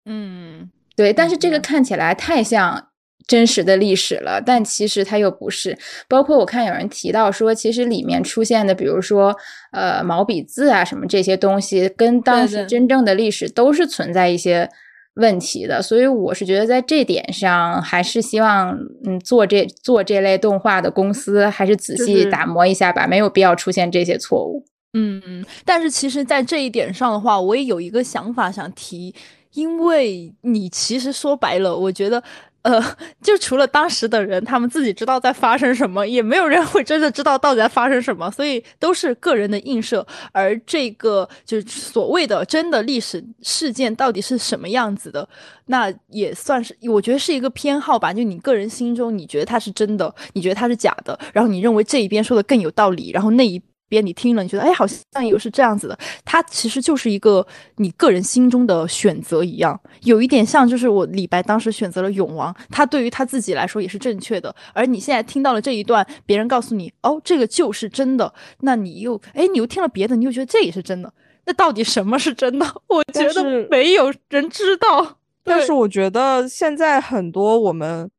嗯，对。但是这个看起来太像真实的历史了，但其实它又不是。包括我看有人提到说，其实里面出现的，比如说呃毛笔字啊什么这些东西，跟当时真正的历史都是存在一些。问题的，所以我是觉得在这点上，还是希望嗯做这做这类动画的公司，还是仔细打磨一下吧，没有必要出现这些错误。嗯嗯，但是其实，在这一点上的话，我也有一个想法想提，因为你其实说白了，我觉得。呃，就除了当时的人，他们自己知道在发生什么，也没有人会真的知道到底在发生什么，所以都是个人的映射。而这个就是所谓的真的历史事件到底是什么样子的，那也算是我觉得是一个偏好吧。就你个人心中，你觉得它是真的，你觉得它是假的，然后你认为这一边说的更有道理，然后那一。边你听了，你觉得哎，好像又是这样子的。它其实就是一个你个人心中的选择一样，有一点像就是我李白当时选择了永王，他对于他自己来说也是正确的。而你现在听到了这一段，别人告诉你哦，这个就是真的，那你又哎，你又听了别的，你又觉得这也是真的。那到底什么是真的？我觉得没有人知道。但是我觉得现在很多我们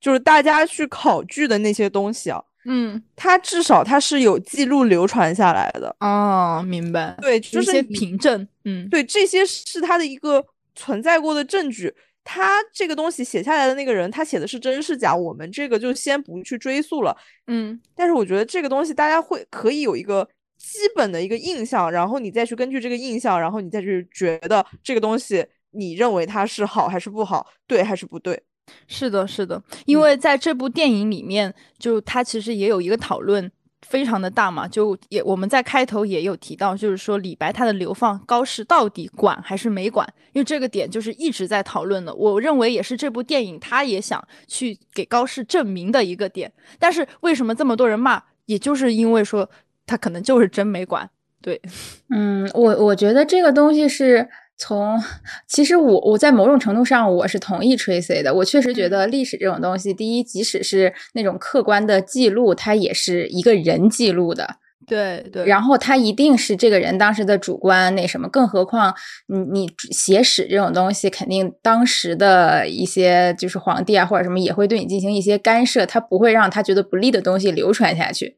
就是大家去考据的那些东西啊。嗯，它至少它是有记录流传下来的哦，明白？对，就是凭证。嗯，对，这些是它的一个存在过的证据。他这个东西写下来的那个人，他写的是真是假，我们这个就先不去追溯了。嗯，但是我觉得这个东西大家会可以有一个基本的一个印象，然后你再去根据这个印象，然后你再去觉得这个东西，你认为它是好还是不好，对还是不对。是的，是的，因为在这部电影里面，就他其实也有一个讨论，非常的大嘛。就也我们在开头也有提到，就是说李白他的流放，高适到底管还是没管？因为这个点就是一直在讨论的。我认为也是这部电影他也想去给高适证明的一个点。但是为什么这么多人骂？也就是因为说他可能就是真没管。对，嗯，我我觉得这个东西是。从其实我我在某种程度上我是同意 Tracy 的，我确实觉得历史这种东西，第一，即使是那种客观的记录，它也是一个人记录的，对对，然后他一定是这个人当时的主观那什么，更何况你你写史这种东西，肯定当时的一些就是皇帝啊或者什么也会对你进行一些干涉，他不会让他觉得不利的东西流传下去。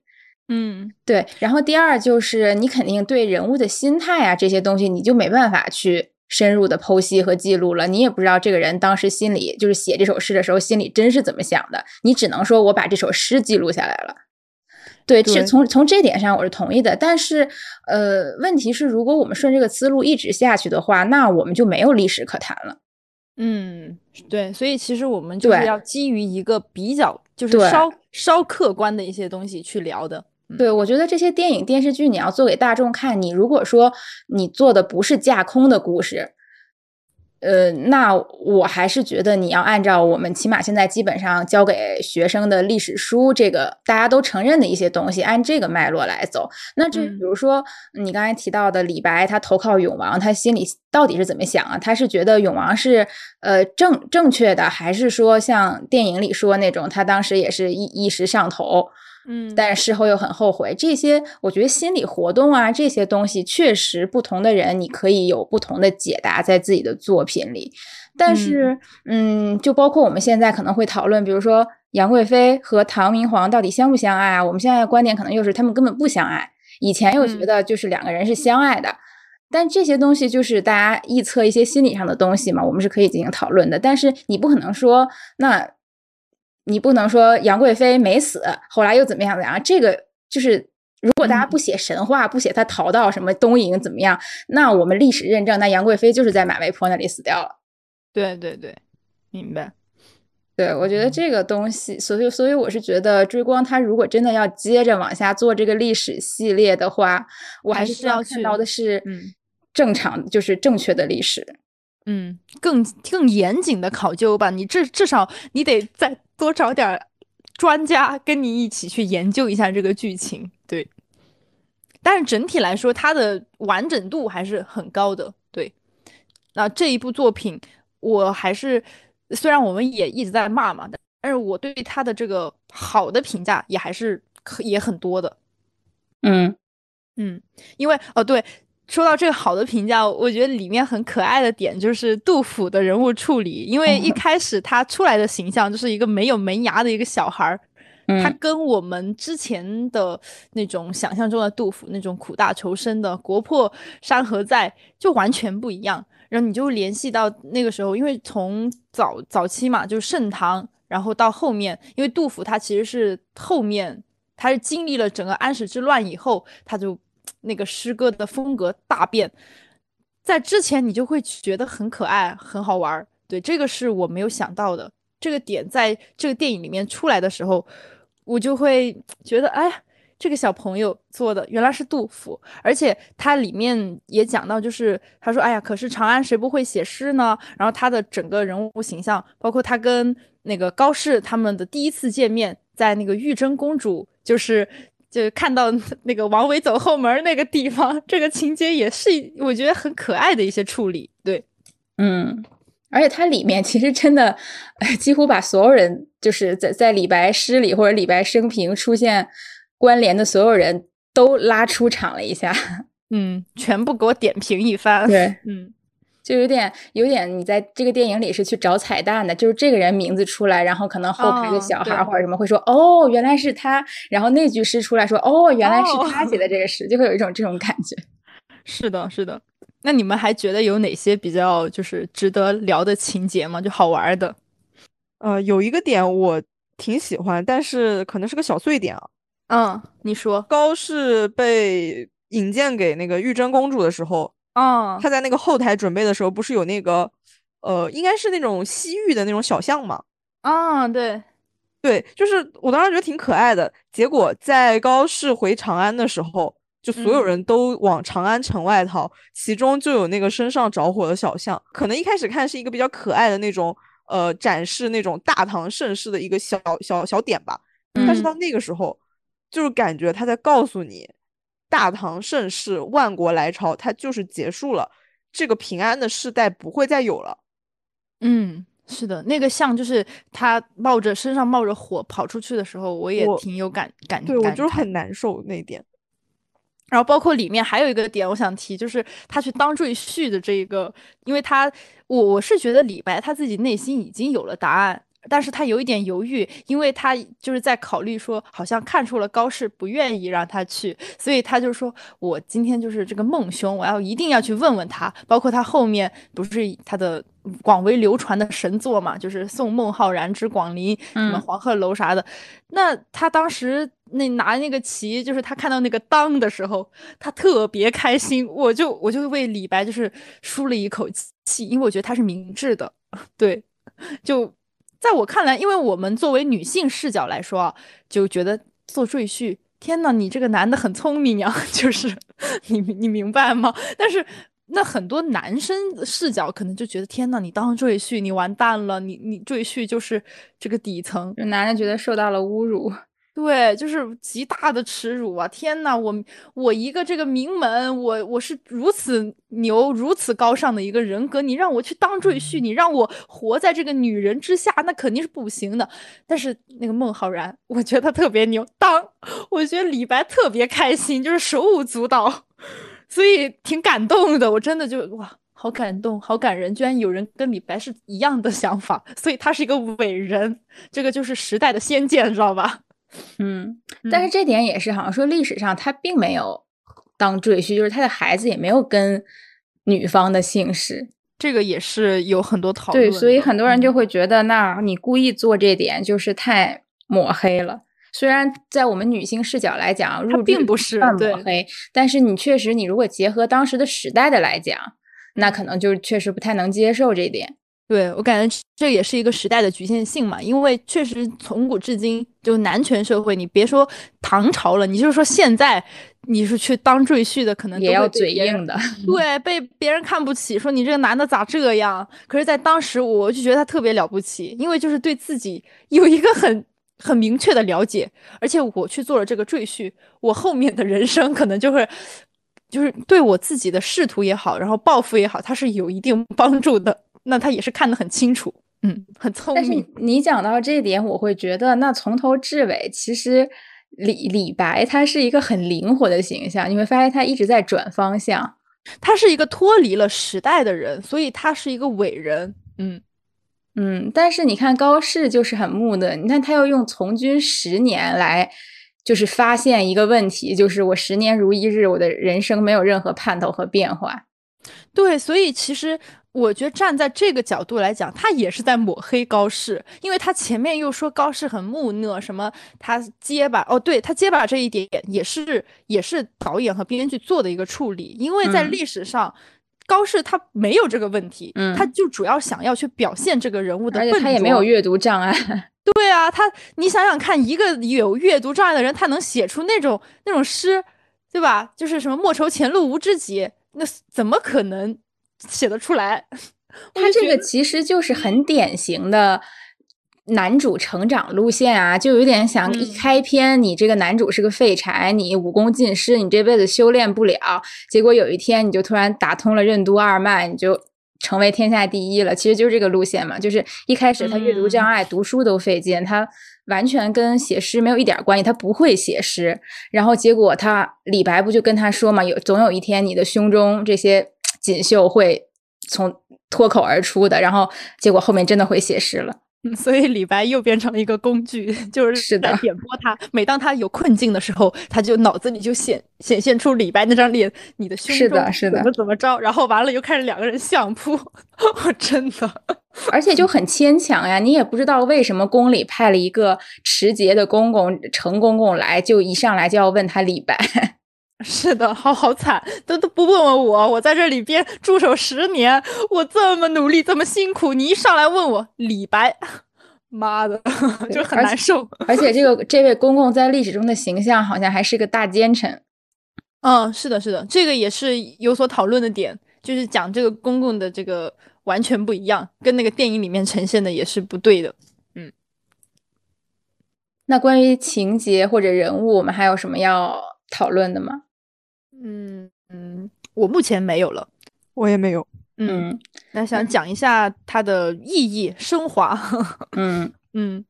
嗯，对。然后第二就是你肯定对人物的心态啊这些东西，你就没办法去。深入的剖析和记录了，你也不知道这个人当时心里就是写这首诗的时候心里真是怎么想的，你只能说我把这首诗记录下来了。对，是从从这点上我是同意的。但是，呃，问题是如果我们顺这个思路一直下去的话，那我们就没有历史可谈了。嗯，对，所以其实我们就是要基于一个比较就是稍稍客观的一些东西去聊的。对，我觉得这些电影电视剧你要做给大众看，你如果说你做的不是架空的故事，呃，那我还是觉得你要按照我们起码现在基本上教给学生的历史书，这个大家都承认的一些东西，按这个脉络来走。那这比如说你刚才提到的李白，他投靠永王，他心里到底是怎么想啊？他是觉得永王是呃正正确的，还是说像电影里说那种，他当时也是一一时上头？嗯，但是事后又很后悔，这些我觉得心理活动啊，这些东西确实不同的人，你可以有不同的解答在自己的作品里。但是，嗯，就包括我们现在可能会讨论，比如说杨贵妃和唐明皇到底相不相爱啊？我们现在的观点可能又是他们根本不相爱，以前又觉得就是两个人是相爱的。但这些东西就是大家臆测一些心理上的东西嘛，我们是可以进行讨论的。但是你不可能说那。你不能说杨贵妃没死，后来又怎么样怎么样？这个就是，如果大家不写神话，不写她逃到什么东瀛怎么样，那我们历史认证，那杨贵妃就是在马嵬坡那里死掉了。对对对，明白。对，我觉得这个东西，所以所以我是觉得追光他如果真的要接着往下做这个历史系列的话，我还是要看到的是，嗯，正常就是正确的历史，嗯，更更严谨的考究吧。你至至少你得在。多找点专家跟你一起去研究一下这个剧情，对。但是整体来说，它的完整度还是很高的，对。那这一部作品，我还是虽然我们也一直在骂嘛，但是我对他的这个好的评价也还是也很多的。嗯嗯，因为哦对。说到这个好的评价，我觉得里面很可爱的点就是杜甫的人物处理，因为一开始他出来的形象就是一个没有门牙的一个小孩儿，他跟我们之前的那种想象中的杜甫那种苦大仇深的国破山河在就完全不一样。然后你就联系到那个时候，因为从早早期嘛，就是盛唐，然后到后面，因为杜甫他其实是后面他是经历了整个安史之乱以后，他就。那个诗歌的风格大变，在之前你就会觉得很可爱、很好玩儿。对，这个是我没有想到的。这个点在这个电影里面出来的时候，我就会 觉得，哎，这个小朋友做的原来是杜甫，而且他里面也讲到，就是他说，哎呀，可是长安谁不会写诗呢？然后他的整个人物形象，包括他跟那个高适他们的第一次见面，在那个玉贞公主就是。就是看到那个王维走后门那个地方，这个情节也是我觉得很可爱的一些处理。对，嗯，而且它里面其实真的几乎把所有人，就是在在李白诗里或者李白生平出现关联的所有人都拉出场了一下，嗯，全部给我点评一番。对，嗯。就有点有点，你在这个电影里是去找彩蛋的，就是这个人名字出来，然后可能后排的小孩或者什么会说哦，原来是他，然后那句诗出来说哦，原来是他写的这个诗，就会有一种这种感觉。是的，是的。那你们还觉得有哪些比较就是值得聊的情节吗？就好玩的？呃，有一个点我挺喜欢，但是可能是个小碎点啊。嗯，你说高适被引荐给那个玉贞公主的时候。哦，他在那个后台准备的时候，不是有那个，呃，应该是那种西域的那种小象嘛？啊，对，对，就是我当时觉得挺可爱的。结果在高适回长安的时候，就所有人都往长安城外逃，其中就有那个身上着火的小象。可能一开始看是一个比较可爱的那种，呃，展示那种大唐盛世的一个小小小点吧。但是到那个时候，就是感觉他在告诉你。大唐盛世，万国来朝，它就是结束了，这个平安的世代不会再有了。嗯，是的，那个像就是他冒着身上冒着火跑出去的时候，我也挺有感感。对我就是很难受那点。然后包括里面还有一个点，我想提，就是他去当赘婿的这一个，因为他我我是觉得李白他自己内心已经有了答案。但是他有一点犹豫，因为他就是在考虑说，好像看出了高适不愿意让他去，所以他就说：“我今天就是这个孟兄，我要一定要去问问他。”包括他后面不是他的广为流传的神作嘛，就是《送孟浩然之广陵》，什么黄鹤楼啥的。那他当时那拿那个旗，就是他看到那个当的时候，他特别开心。我就我就为李白就是舒了一口气，因为我觉得他是明智的，对，就。在我看来，因为我们作为女性视角来说，就觉得做赘婿，天呐，你这个男的很聪明呀，就是你你明白吗？但是那很多男生视角可能就觉得天呐，你当赘婿，你完蛋了，你你赘婿就是这个底层，男人觉得受到了侮辱。对，就是极大的耻辱啊！天呐，我我一个这个名门，我我是如此牛、如此高尚的一个人格，你让我去当赘婿，你让我活在这个女人之下，那肯定是不行的。但是那个孟浩然，我觉得他特别牛，当我觉得李白特别开心，就是手舞足蹈，所以挺感动的。我真的就哇，好感动，好感人，居然有人跟李白是一样的想法，所以他是一个伟人，这个就是时代的先见，知道吧？嗯，但是这点也是，好像说历史上他并没有当赘婿，就是他的孩子也没有跟女方的姓氏，这个也是有很多讨论。对，所以很多人就会觉得，那你故意做这点就是太抹黑了。虽然在我们女性视角来讲，入并不是抹黑，但是你确实，你如果结合当时的时代的来讲，那可能就确实不太能接受这点。对我感觉这也是一个时代的局限性嘛，因为确实从古至今就男权社会，你别说唐朝了，你就是说现在你是去当赘婿的，可能也要嘴硬的 对，被别人看不起，说你这个男的咋这样？可是，在当时我就觉得他特别了不起，因为就是对自己有一个很很明确的了解，而且我去做了这个赘婿，我后面的人生可能就会就是对我自己的仕途也好，然后抱负也好，他是有一定帮助的。那他也是看得很清楚，嗯，很聪明。但是你讲到这一点，我会觉得，那从头至尾，其实李李白他是一个很灵活的形象。你会发现他一直在转方向，他是一个脱离了时代的人，所以他是一个伟人。嗯嗯。但是你看高适就是很木讷，你看他要用从军十年来，就是发现一个问题，就是我十年如一日，我的人生没有任何盼头和变化。对，所以其实。我觉得站在这个角度来讲，他也是在抹黑高适，因为他前面又说高适很木讷，什么他结巴哦，对他结巴这一点也是也是导演和编剧做的一个处理，因为在历史上，高适他没有这个问题，他就主要想要去表现这个人物的，而且他也没有阅读障碍。对啊，他你想想看，一个有阅读障碍的人，他能写出那种那种诗，对吧？就是什么莫愁前路无知己，那怎么可能？写得出来，他这个其实就是很典型的男主成长路线啊，就有点想一开篇你这个男主是个废柴，你武功尽失，你这辈子修炼不了，结果有一天你就突然打通了任督二脉，你就成为天下第一了。其实就是这个路线嘛，就是一开始他阅读障碍，读书都费劲，他完全跟写诗没有一点关系，他不会写诗。然后结果他李白不就跟他说嘛，有总有一天你的胸中这些。锦绣会从脱口而出的，然后结果后面真的会写诗了，所以李白又变成了一个工具，就是是的点拨他。每当他有困境的时候，他就脑子里就显显现出李白那张脸，你的胸是的是的怎么怎么着，然后完了又开始两个人相扑，我真的，而且就很牵强呀，你也不知道为什么宫里派了一个持节的公公程公公来，就一上来就要问他李白。是的，好好惨，都都不问问我，我在这里边驻守十年，我这么努力，这么辛苦，你一上来问我李白，妈的，就很难受。而且这个这位公公在历史中的形象好像还是个大奸臣。嗯，是的，是的，这个也是有所讨论的点，就是讲这个公公的这个完全不一样，跟那个电影里面呈现的也是不对的。嗯，那关于情节或者人物，我们还有什么要讨论的吗？嗯嗯，我目前没有了，我也没有。嗯，那想讲一下它的意义升华。嗯 嗯，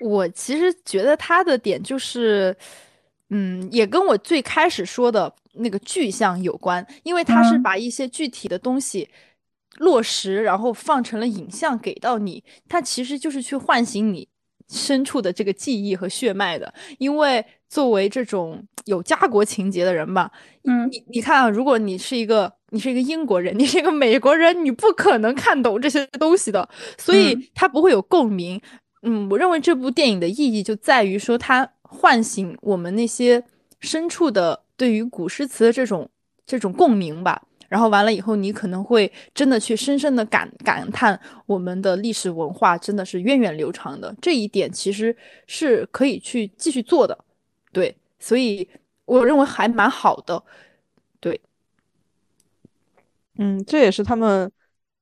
我其实觉得它的点就是，嗯，也跟我最开始说的那个具象有关，因为它是把一些具体的东西落实，然后放成了影像给到你，它其实就是去唤醒你。深处的这个记忆和血脉的，因为作为这种有家国情节的人吧，嗯，你你看啊，如果你是一个你是一个英国人，你是一个美国人，你不可能看懂这些东西的，所以他不会有共鸣。嗯，我认为这部电影的意义就在于说，它唤醒我们那些深处的对于古诗词的这种这种共鸣吧。然后完了以后，你可能会真的去深深的感感叹我们的历史文化真的是源远流长的，这一点其实是可以去继续做的，对，所以我认为还蛮好的，对。嗯，这也是他们，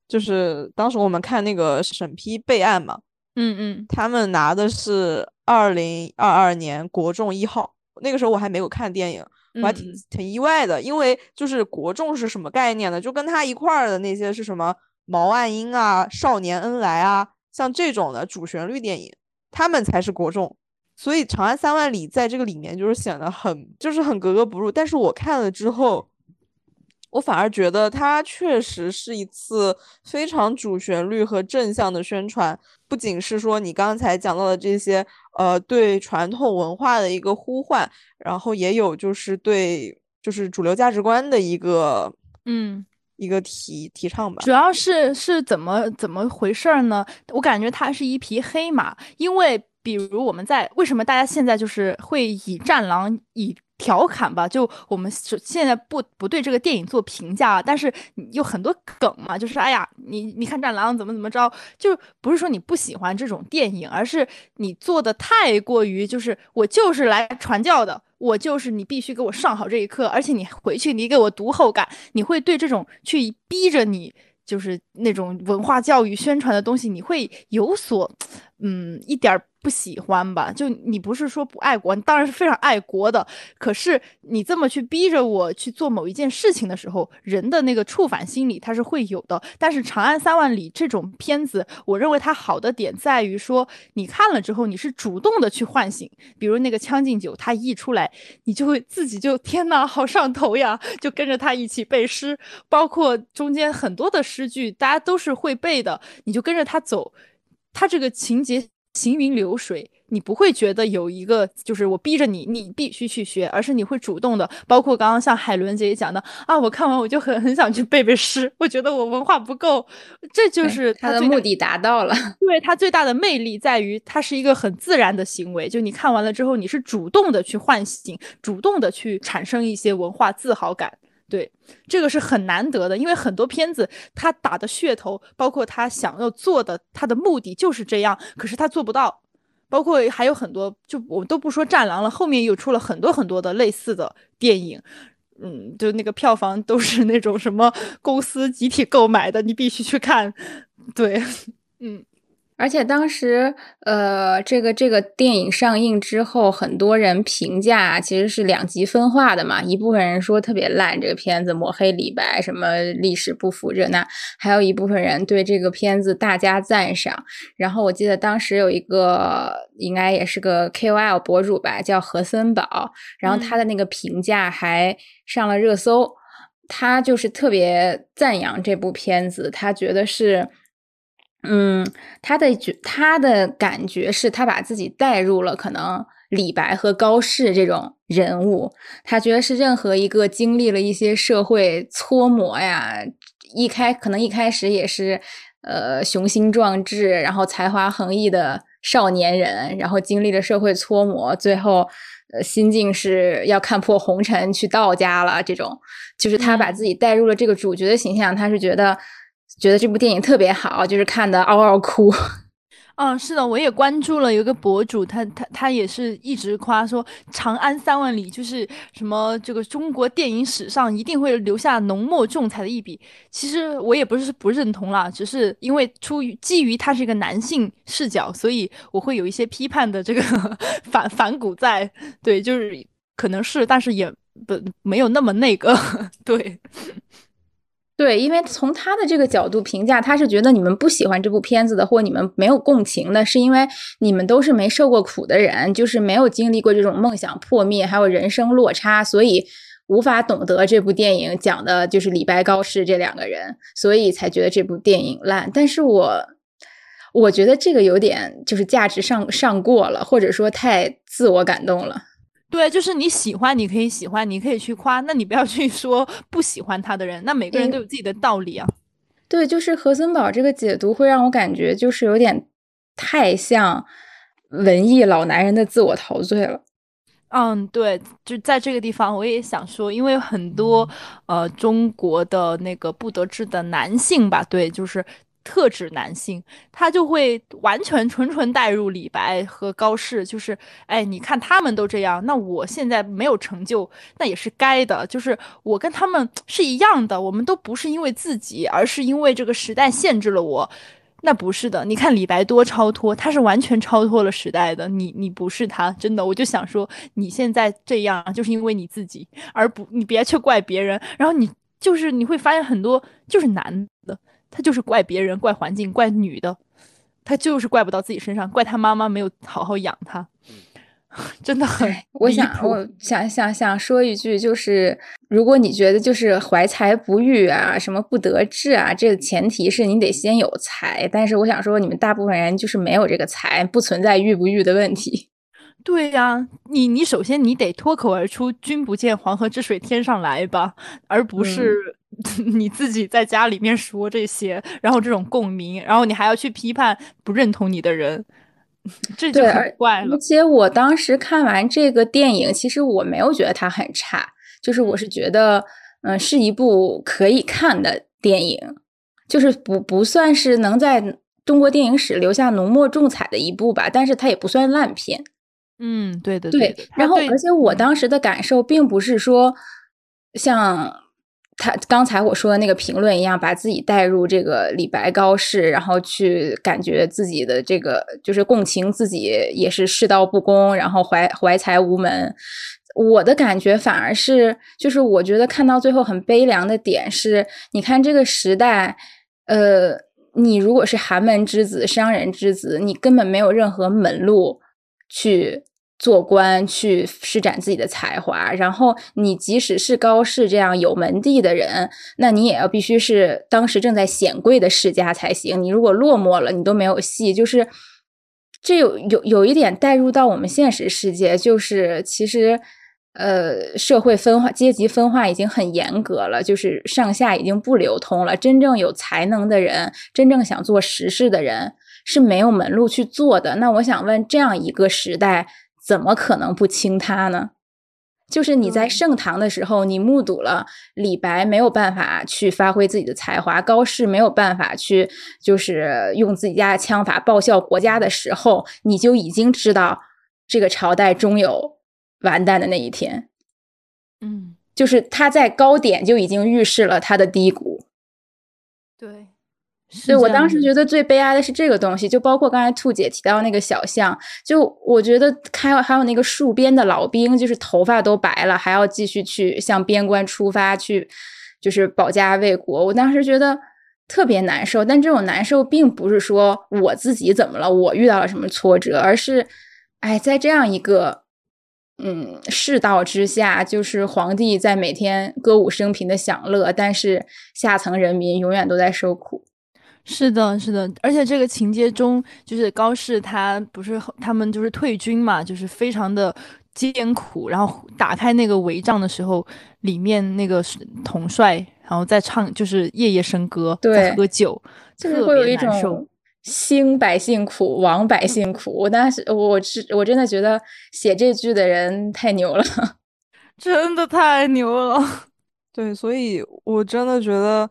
就是当时我们看那个审批备案嘛，嗯嗯，他们拿的是二零二二年国重一号，那个时候我还没有看电影，我还挺挺意外的，因为就是国重是什么概念呢？就跟他一块儿的那些是什么毛岸英啊、少年恩来啊，像这种的主旋律电影，他们才是国重。所以《长安三万里》在这个里面就是显得很就是很格格不入。但是我看了之后，我反而觉得它确实是一次非常主旋律和正向的宣传。不仅是说你刚才讲到的这些，呃，对传统文化的一个呼唤，然后也有就是对就是主流价值观的一个嗯一个提提倡吧。主要是是怎么怎么回事儿呢？我感觉它是一匹黑马，因为。比如我们在为什么大家现在就是会以战狼以调侃吧？就我们现在不不对这个电影做评价，但是有很多梗嘛，就是哎呀，你你看战狼怎么怎么着，就不是说你不喜欢这种电影，而是你做的太过于就是我就是来传教的，我就是你必须给我上好这一课，而且你回去你给我读后感，你会对这种去逼着你。就是那种文化教育宣传的东西，你会有所，嗯，一点不喜欢吧？就你不是说不爱国，你当然是非常爱国的。可是你这么去逼着我去做某一件事情的时候，人的那个触反心理它是会有的。但是《长安三万里》这种片子，我认为它好的点在于说，你看了之后，你是主动的去唤醒。比如那个《将进酒》，它一出来，你就会自己就 天哪，好上头呀，就跟着他一起背诗，包括中间很多的诗句，大家都是会背的，你就跟着他走，他这个情节。行云流水，你不会觉得有一个就是我逼着你，你必须去学，而是你会主动的。包括刚刚像海伦姐姐讲的啊，我看完我就很很想去背背诗，我觉得我文化不够，这就是他的目的达到了。对他最大的魅力在于，它是一个很自然的行为，就你看完了之后，你是主动的去唤醒，主动的去产生一些文化自豪感。对，这个是很难得的，因为很多片子他打的噱头，包括他想要做的，他的目的就是这样，可是他做不到。包括还有很多，就我们都不说《战狼》了，后面又出了很多很多的类似的电影，嗯，就那个票房都是那种什么公司集体购买的，你必须去看。对，嗯。而且当时，呃，这个这个电影上映之后，很多人评价其实是两极分化的嘛。一部分人说特别烂，这个片子抹黑李白，什么历史不符这那；还有一部分人对这个片子大加赞赏。然后我记得当时有一个，应该也是个 KOL 博主吧，叫何森宝，然后他的那个评价还上了热搜。他就是特别赞扬这部片子，他觉得是。嗯，他的觉他的感觉是他把自己带入了可能李白和高适这种人物，他觉得是任何一个经历了一些社会搓磨呀，一开可能一开始也是呃雄心壮志，然后才华横溢的少年人，然后经历了社会搓磨，最后呃心境是要看破红尘去道家了，这种就是他把自己带入了这个主角的形象，他是觉得。觉得这部电影特别好，就是看的嗷嗷哭。嗯，是的，我也关注了，有个博主，他他他也是一直夸说《长安三万里》就是什么这个中国电影史上一定会留下浓墨重彩的一笔。其实我也不是不认同啦，只是因为出于基于他是一个男性视角，所以我会有一些批判的这个 反反骨在。对，就是可能是，但是也不没有那么那个。对。对，因为从他的这个角度评价，他是觉得你们不喜欢这部片子的，或你们没有共情的，是因为你们都是没受过苦的人，就是没有经历过这种梦想破灭，还有人生落差，所以无法懂得这部电影讲的就是李白、高适这两个人，所以才觉得这部电影烂。但是我我觉得这个有点就是价值上上过了，或者说太自我感动了。对，就是你喜欢，你可以喜欢，你可以去夸，那你不要去说不喜欢他的人。那每个人都有自己的道理啊。对，就是何森宝这个解读会让我感觉就是有点太像文艺老男人的自我陶醉了。嗯，对，就在这个地方，我也想说，因为很多呃中国的那个不得志的男性吧，对，就是。特指男性，他就会完全纯纯带入李白和高适，就是哎，你看他们都这样，那我现在没有成就，那也是该的，就是我跟他们是一样的，我们都不是因为自己，而是因为这个时代限制了我。那不是的，你看李白多超脱，他是完全超脱了时代的。你你不是他，真的，我就想说，你现在这样就是因为你自己，而不你别去怪别人。然后你就是你会发现很多就是男，他就是怪别人、怪环境、怪女的，他就是怪不到自己身上，怪他妈妈没有好好养他。真的很，我想，我想想想说一句，就是如果你觉得就是怀才不遇啊，什么不得志啊，这个前提是你得先有才。但是我想说，你们大部分人就是没有这个才，不存在遇不遇的问题。对呀，你你首先你得脱口而出“君不见黄河之水天上来”吧，而不是 你自己在家里面说这些，然后这种共鸣，然后你还要去批判不认同你的人。这就很怪了。而且我当时看完这个电影，其实我没有觉得它很差，就是我是觉得，嗯，是一部可以看的电影，就是不不算是能在中国电影史留下浓墨重彩的一部吧，但是它也不算烂片。嗯，对的，对。然后，而且我当时的感受并不是说像。他刚才我说的那个评论一样，把自己带入这个李白、高适，然后去感觉自己的这个就是共情自己也是世道不公，然后怀怀才无门。我的感觉反而是，就是我觉得看到最后很悲凉的点是，你看这个时代，呃，你如果是寒门之子、商人之子，你根本没有任何门路去。做官去施展自己的才华，然后你即使是高适这样有门第的人，那你也要必须是当时正在显贵的世家才行。你如果落寞了，你都没有戏。就是这有有有一点带入到我们现实世界，就是其实呃社会分化、阶级分化已经很严格了，就是上下已经不流通了。真正有才能的人，真正想做实事的人是没有门路去做的。那我想问，这样一个时代。怎么可能不亲他呢？就是你在盛唐的时候，你目睹了李白没有办法去发挥自己的才华，高适没有办法去就是用自己家的枪法报效国家的时候，你就已经知道这个朝代终有完蛋的那一天。嗯，就是他在高点就已经预示了他的低谷。对。对，我当时觉得最悲哀的是这个东西，就包括刚才兔姐提到那个小象，就我觉得还有还有那个戍边的老兵，就是头发都白了，还要继续去向边关出发去，就是保家卫国。我当时觉得特别难受，但这种难受并不是说我自己怎么了，我遇到了什么挫折，而是，哎，在这样一个嗯世道之下，就是皇帝在每天歌舞升平的享乐，但是下层人民永远都在受苦。是的，是的，而且这个情节中，就是高适他不是他们就是退军嘛，就是非常的艰苦。然后打开那个帷帐的时候，里面那个统帅，然后在唱，就是夜夜笙歌，在喝酒，就是会有一种兴百姓苦，亡百姓苦。我当时我是我真的觉得写这句的人太牛了，真的太牛了。对，所以我真的觉得。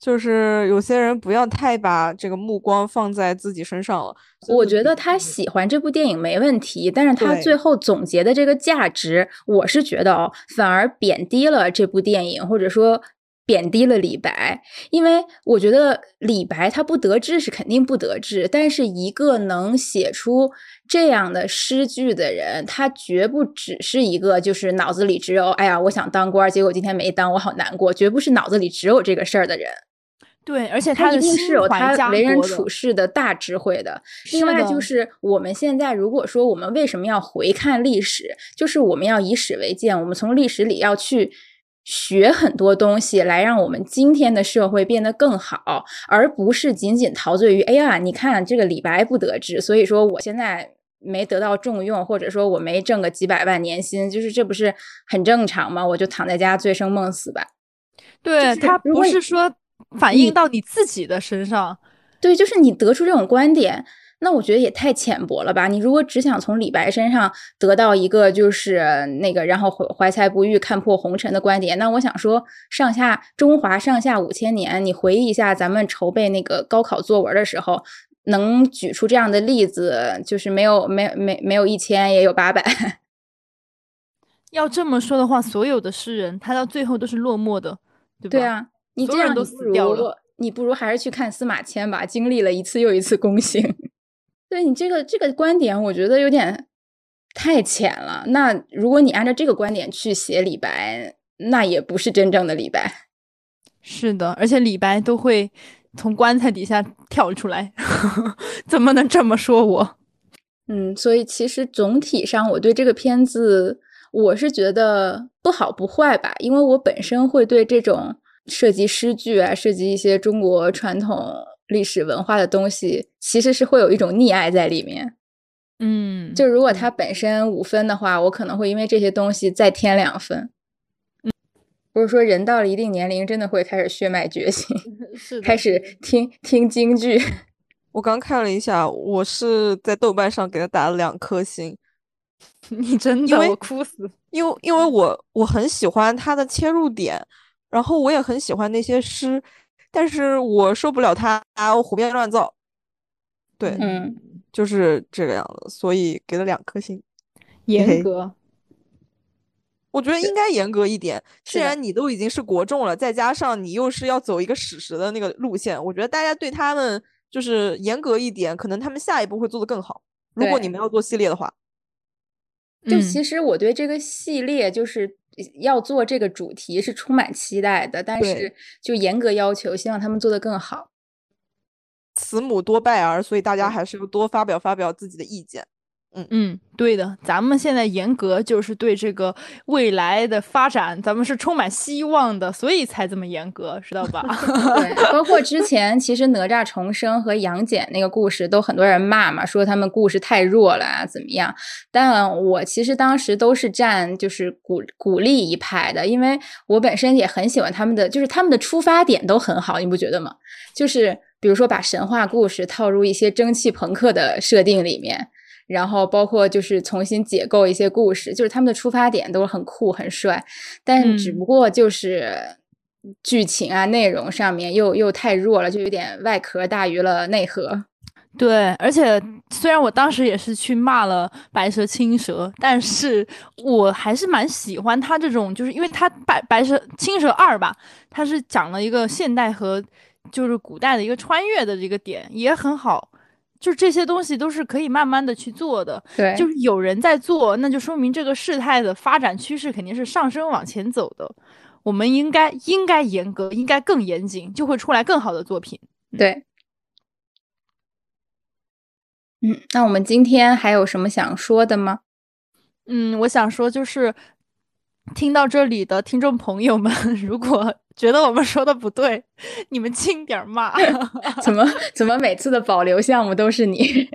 就是有些人不要太把这个目光放在自己身上了。我觉得他喜欢这部电影没问题，但是他最后总结的这个价值，我是觉得哦，反而贬低了这部电影，或者说贬低了李白。因为我觉得李白他不得志是肯定不得志，但是一个能写出这样的诗句的人，他绝不只是一个就是脑子里只有哎呀我想当官，结果今天没当，我好难过，绝不是脑子里只有这个事儿的人。对，而且他一定是有他为人处事的大智慧的。另外，就是我们现在如果说我们为什么要回看历史，就是我们要以史为鉴，我们从历史里要去学很多东西，来让我们今天的社会变得更好，而不是仅仅陶醉于哎呀，你看这个李白不得志，所以说我现在没得到重用，或者说我没挣个几百万年薪，就是这不是很正常吗？我就躺在家醉生梦死吧。对他不是说。反映到你自己的身上，对，就是你得出这种观点，那我觉得也太浅薄了吧？你如果只想从李白身上得到一个就是那个，然后怀怀才不遇、看破红尘的观点，那我想说，上下中华上下五千年，你回忆一下咱们筹备那个高考作文的时候，能举出这样的例子，就是没有没没没有一千也有八百。要这么说的话，所有的诗人他到最后都是落寞的，对吧？对啊，你这样都死掉了。你不如还是去看司马迁吧，经历了一次又一次宫刑。对你这个这个观点，我觉得有点太浅了。那如果你按照这个观点去写李白，那也不是真正的李白。是的，而且李白都会从棺材底下跳出来，怎么能这么说我？嗯，所以其实总体上我对这个片子，我是觉得不好不坏吧，因为我本身会对这种。涉及诗句啊，涉及一些中国传统历史文化的东西，其实是会有一种溺爱在里面。嗯，就如果它本身五分的话，我可能会因为这些东西再添两分。嗯，不是说人到了一定年龄，真的会开始血脉觉醒，是开始听听京剧。我刚看了一下，我是在豆瓣上给他打了两颗星。你真的，我哭死！因为因为我我很喜欢他的切入点。然后我也很喜欢那些诗，但是我受不了他胡编乱造，对，嗯，就是这个样子，所以给了两颗星，严格。我觉得应该严格一点。既然你都已经是国众了，再加上你又是要走一个史实的那个路线，我觉得大家对他们就是严格一点，可能他们下一步会做得更好。如果你们要做系列的话，就其实我对这个系列就是。要做这个主题是充满期待的，但是就严格要求，希望他们做得更好。慈母多败儿，所以大家还是要多发表发表自己的意见。嗯嗯，对的，咱们现在严格就是对这个未来的发展，咱们是充满希望的，所以才这么严格，知道吧？对，包括之前其实哪吒重生和杨戬那个故事都很多人骂嘛，说他们故事太弱了啊，怎么样？但我其实当时都是站就是鼓鼓励一派的，因为我本身也很喜欢他们的，就是他们的出发点都很好，你不觉得吗？就是比如说把神话故事套入一些蒸汽朋克的设定里面。然后包括就是重新解构一些故事，就是他们的出发点都是很酷很帅，但只不过就是剧情啊内容上面又又太弱了，就有点外壳大于了内核。对，而且虽然我当时也是去骂了白蛇青蛇，但是我还是蛮喜欢他这种，就是因为他白白蛇青蛇二吧，他是讲了一个现代和就是古代的一个穿越的这个点，也很好。就这些东西都是可以慢慢的去做的，对，就是有人在做，那就说明这个事态的发展趋势肯定是上升往前走的。我们应该应该严格，应该更严谨，就会出来更好的作品。对，嗯，那我们今天还有什么想说的吗？嗯，我想说就是。听到这里的听众朋友们，如果觉得我们说的不对，你们轻点骂。怎么怎么每次的保留项目都是你？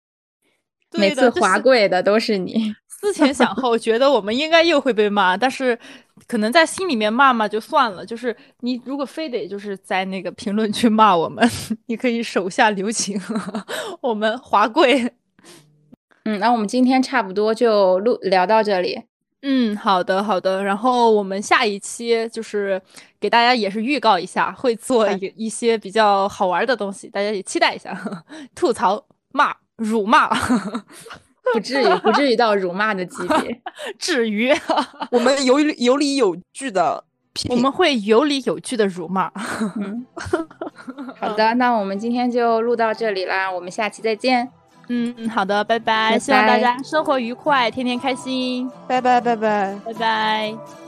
每次华贵的都是你。思前想后，觉得我们应该又会被骂，但是可能在心里面骂骂就算了。就是你如果非得就是在那个评论区骂我们，你可以手下留情，我们华贵。嗯，那我们今天差不多就录聊到这里。嗯，好的，好的。然后我们下一期就是给大家也是预告一下，会做一一些比较好玩的东西，大家也期待一下。吐槽、骂、辱骂，不至于，不至于到辱骂的级别。至于，我们有有理有据的，我们会有理有据的辱骂。嗯，好的，那我们今天就录到这里啦，我们下期再见。嗯，好的，拜拜，希望大家生活愉快，天天开心，拜拜，拜拜，拜拜。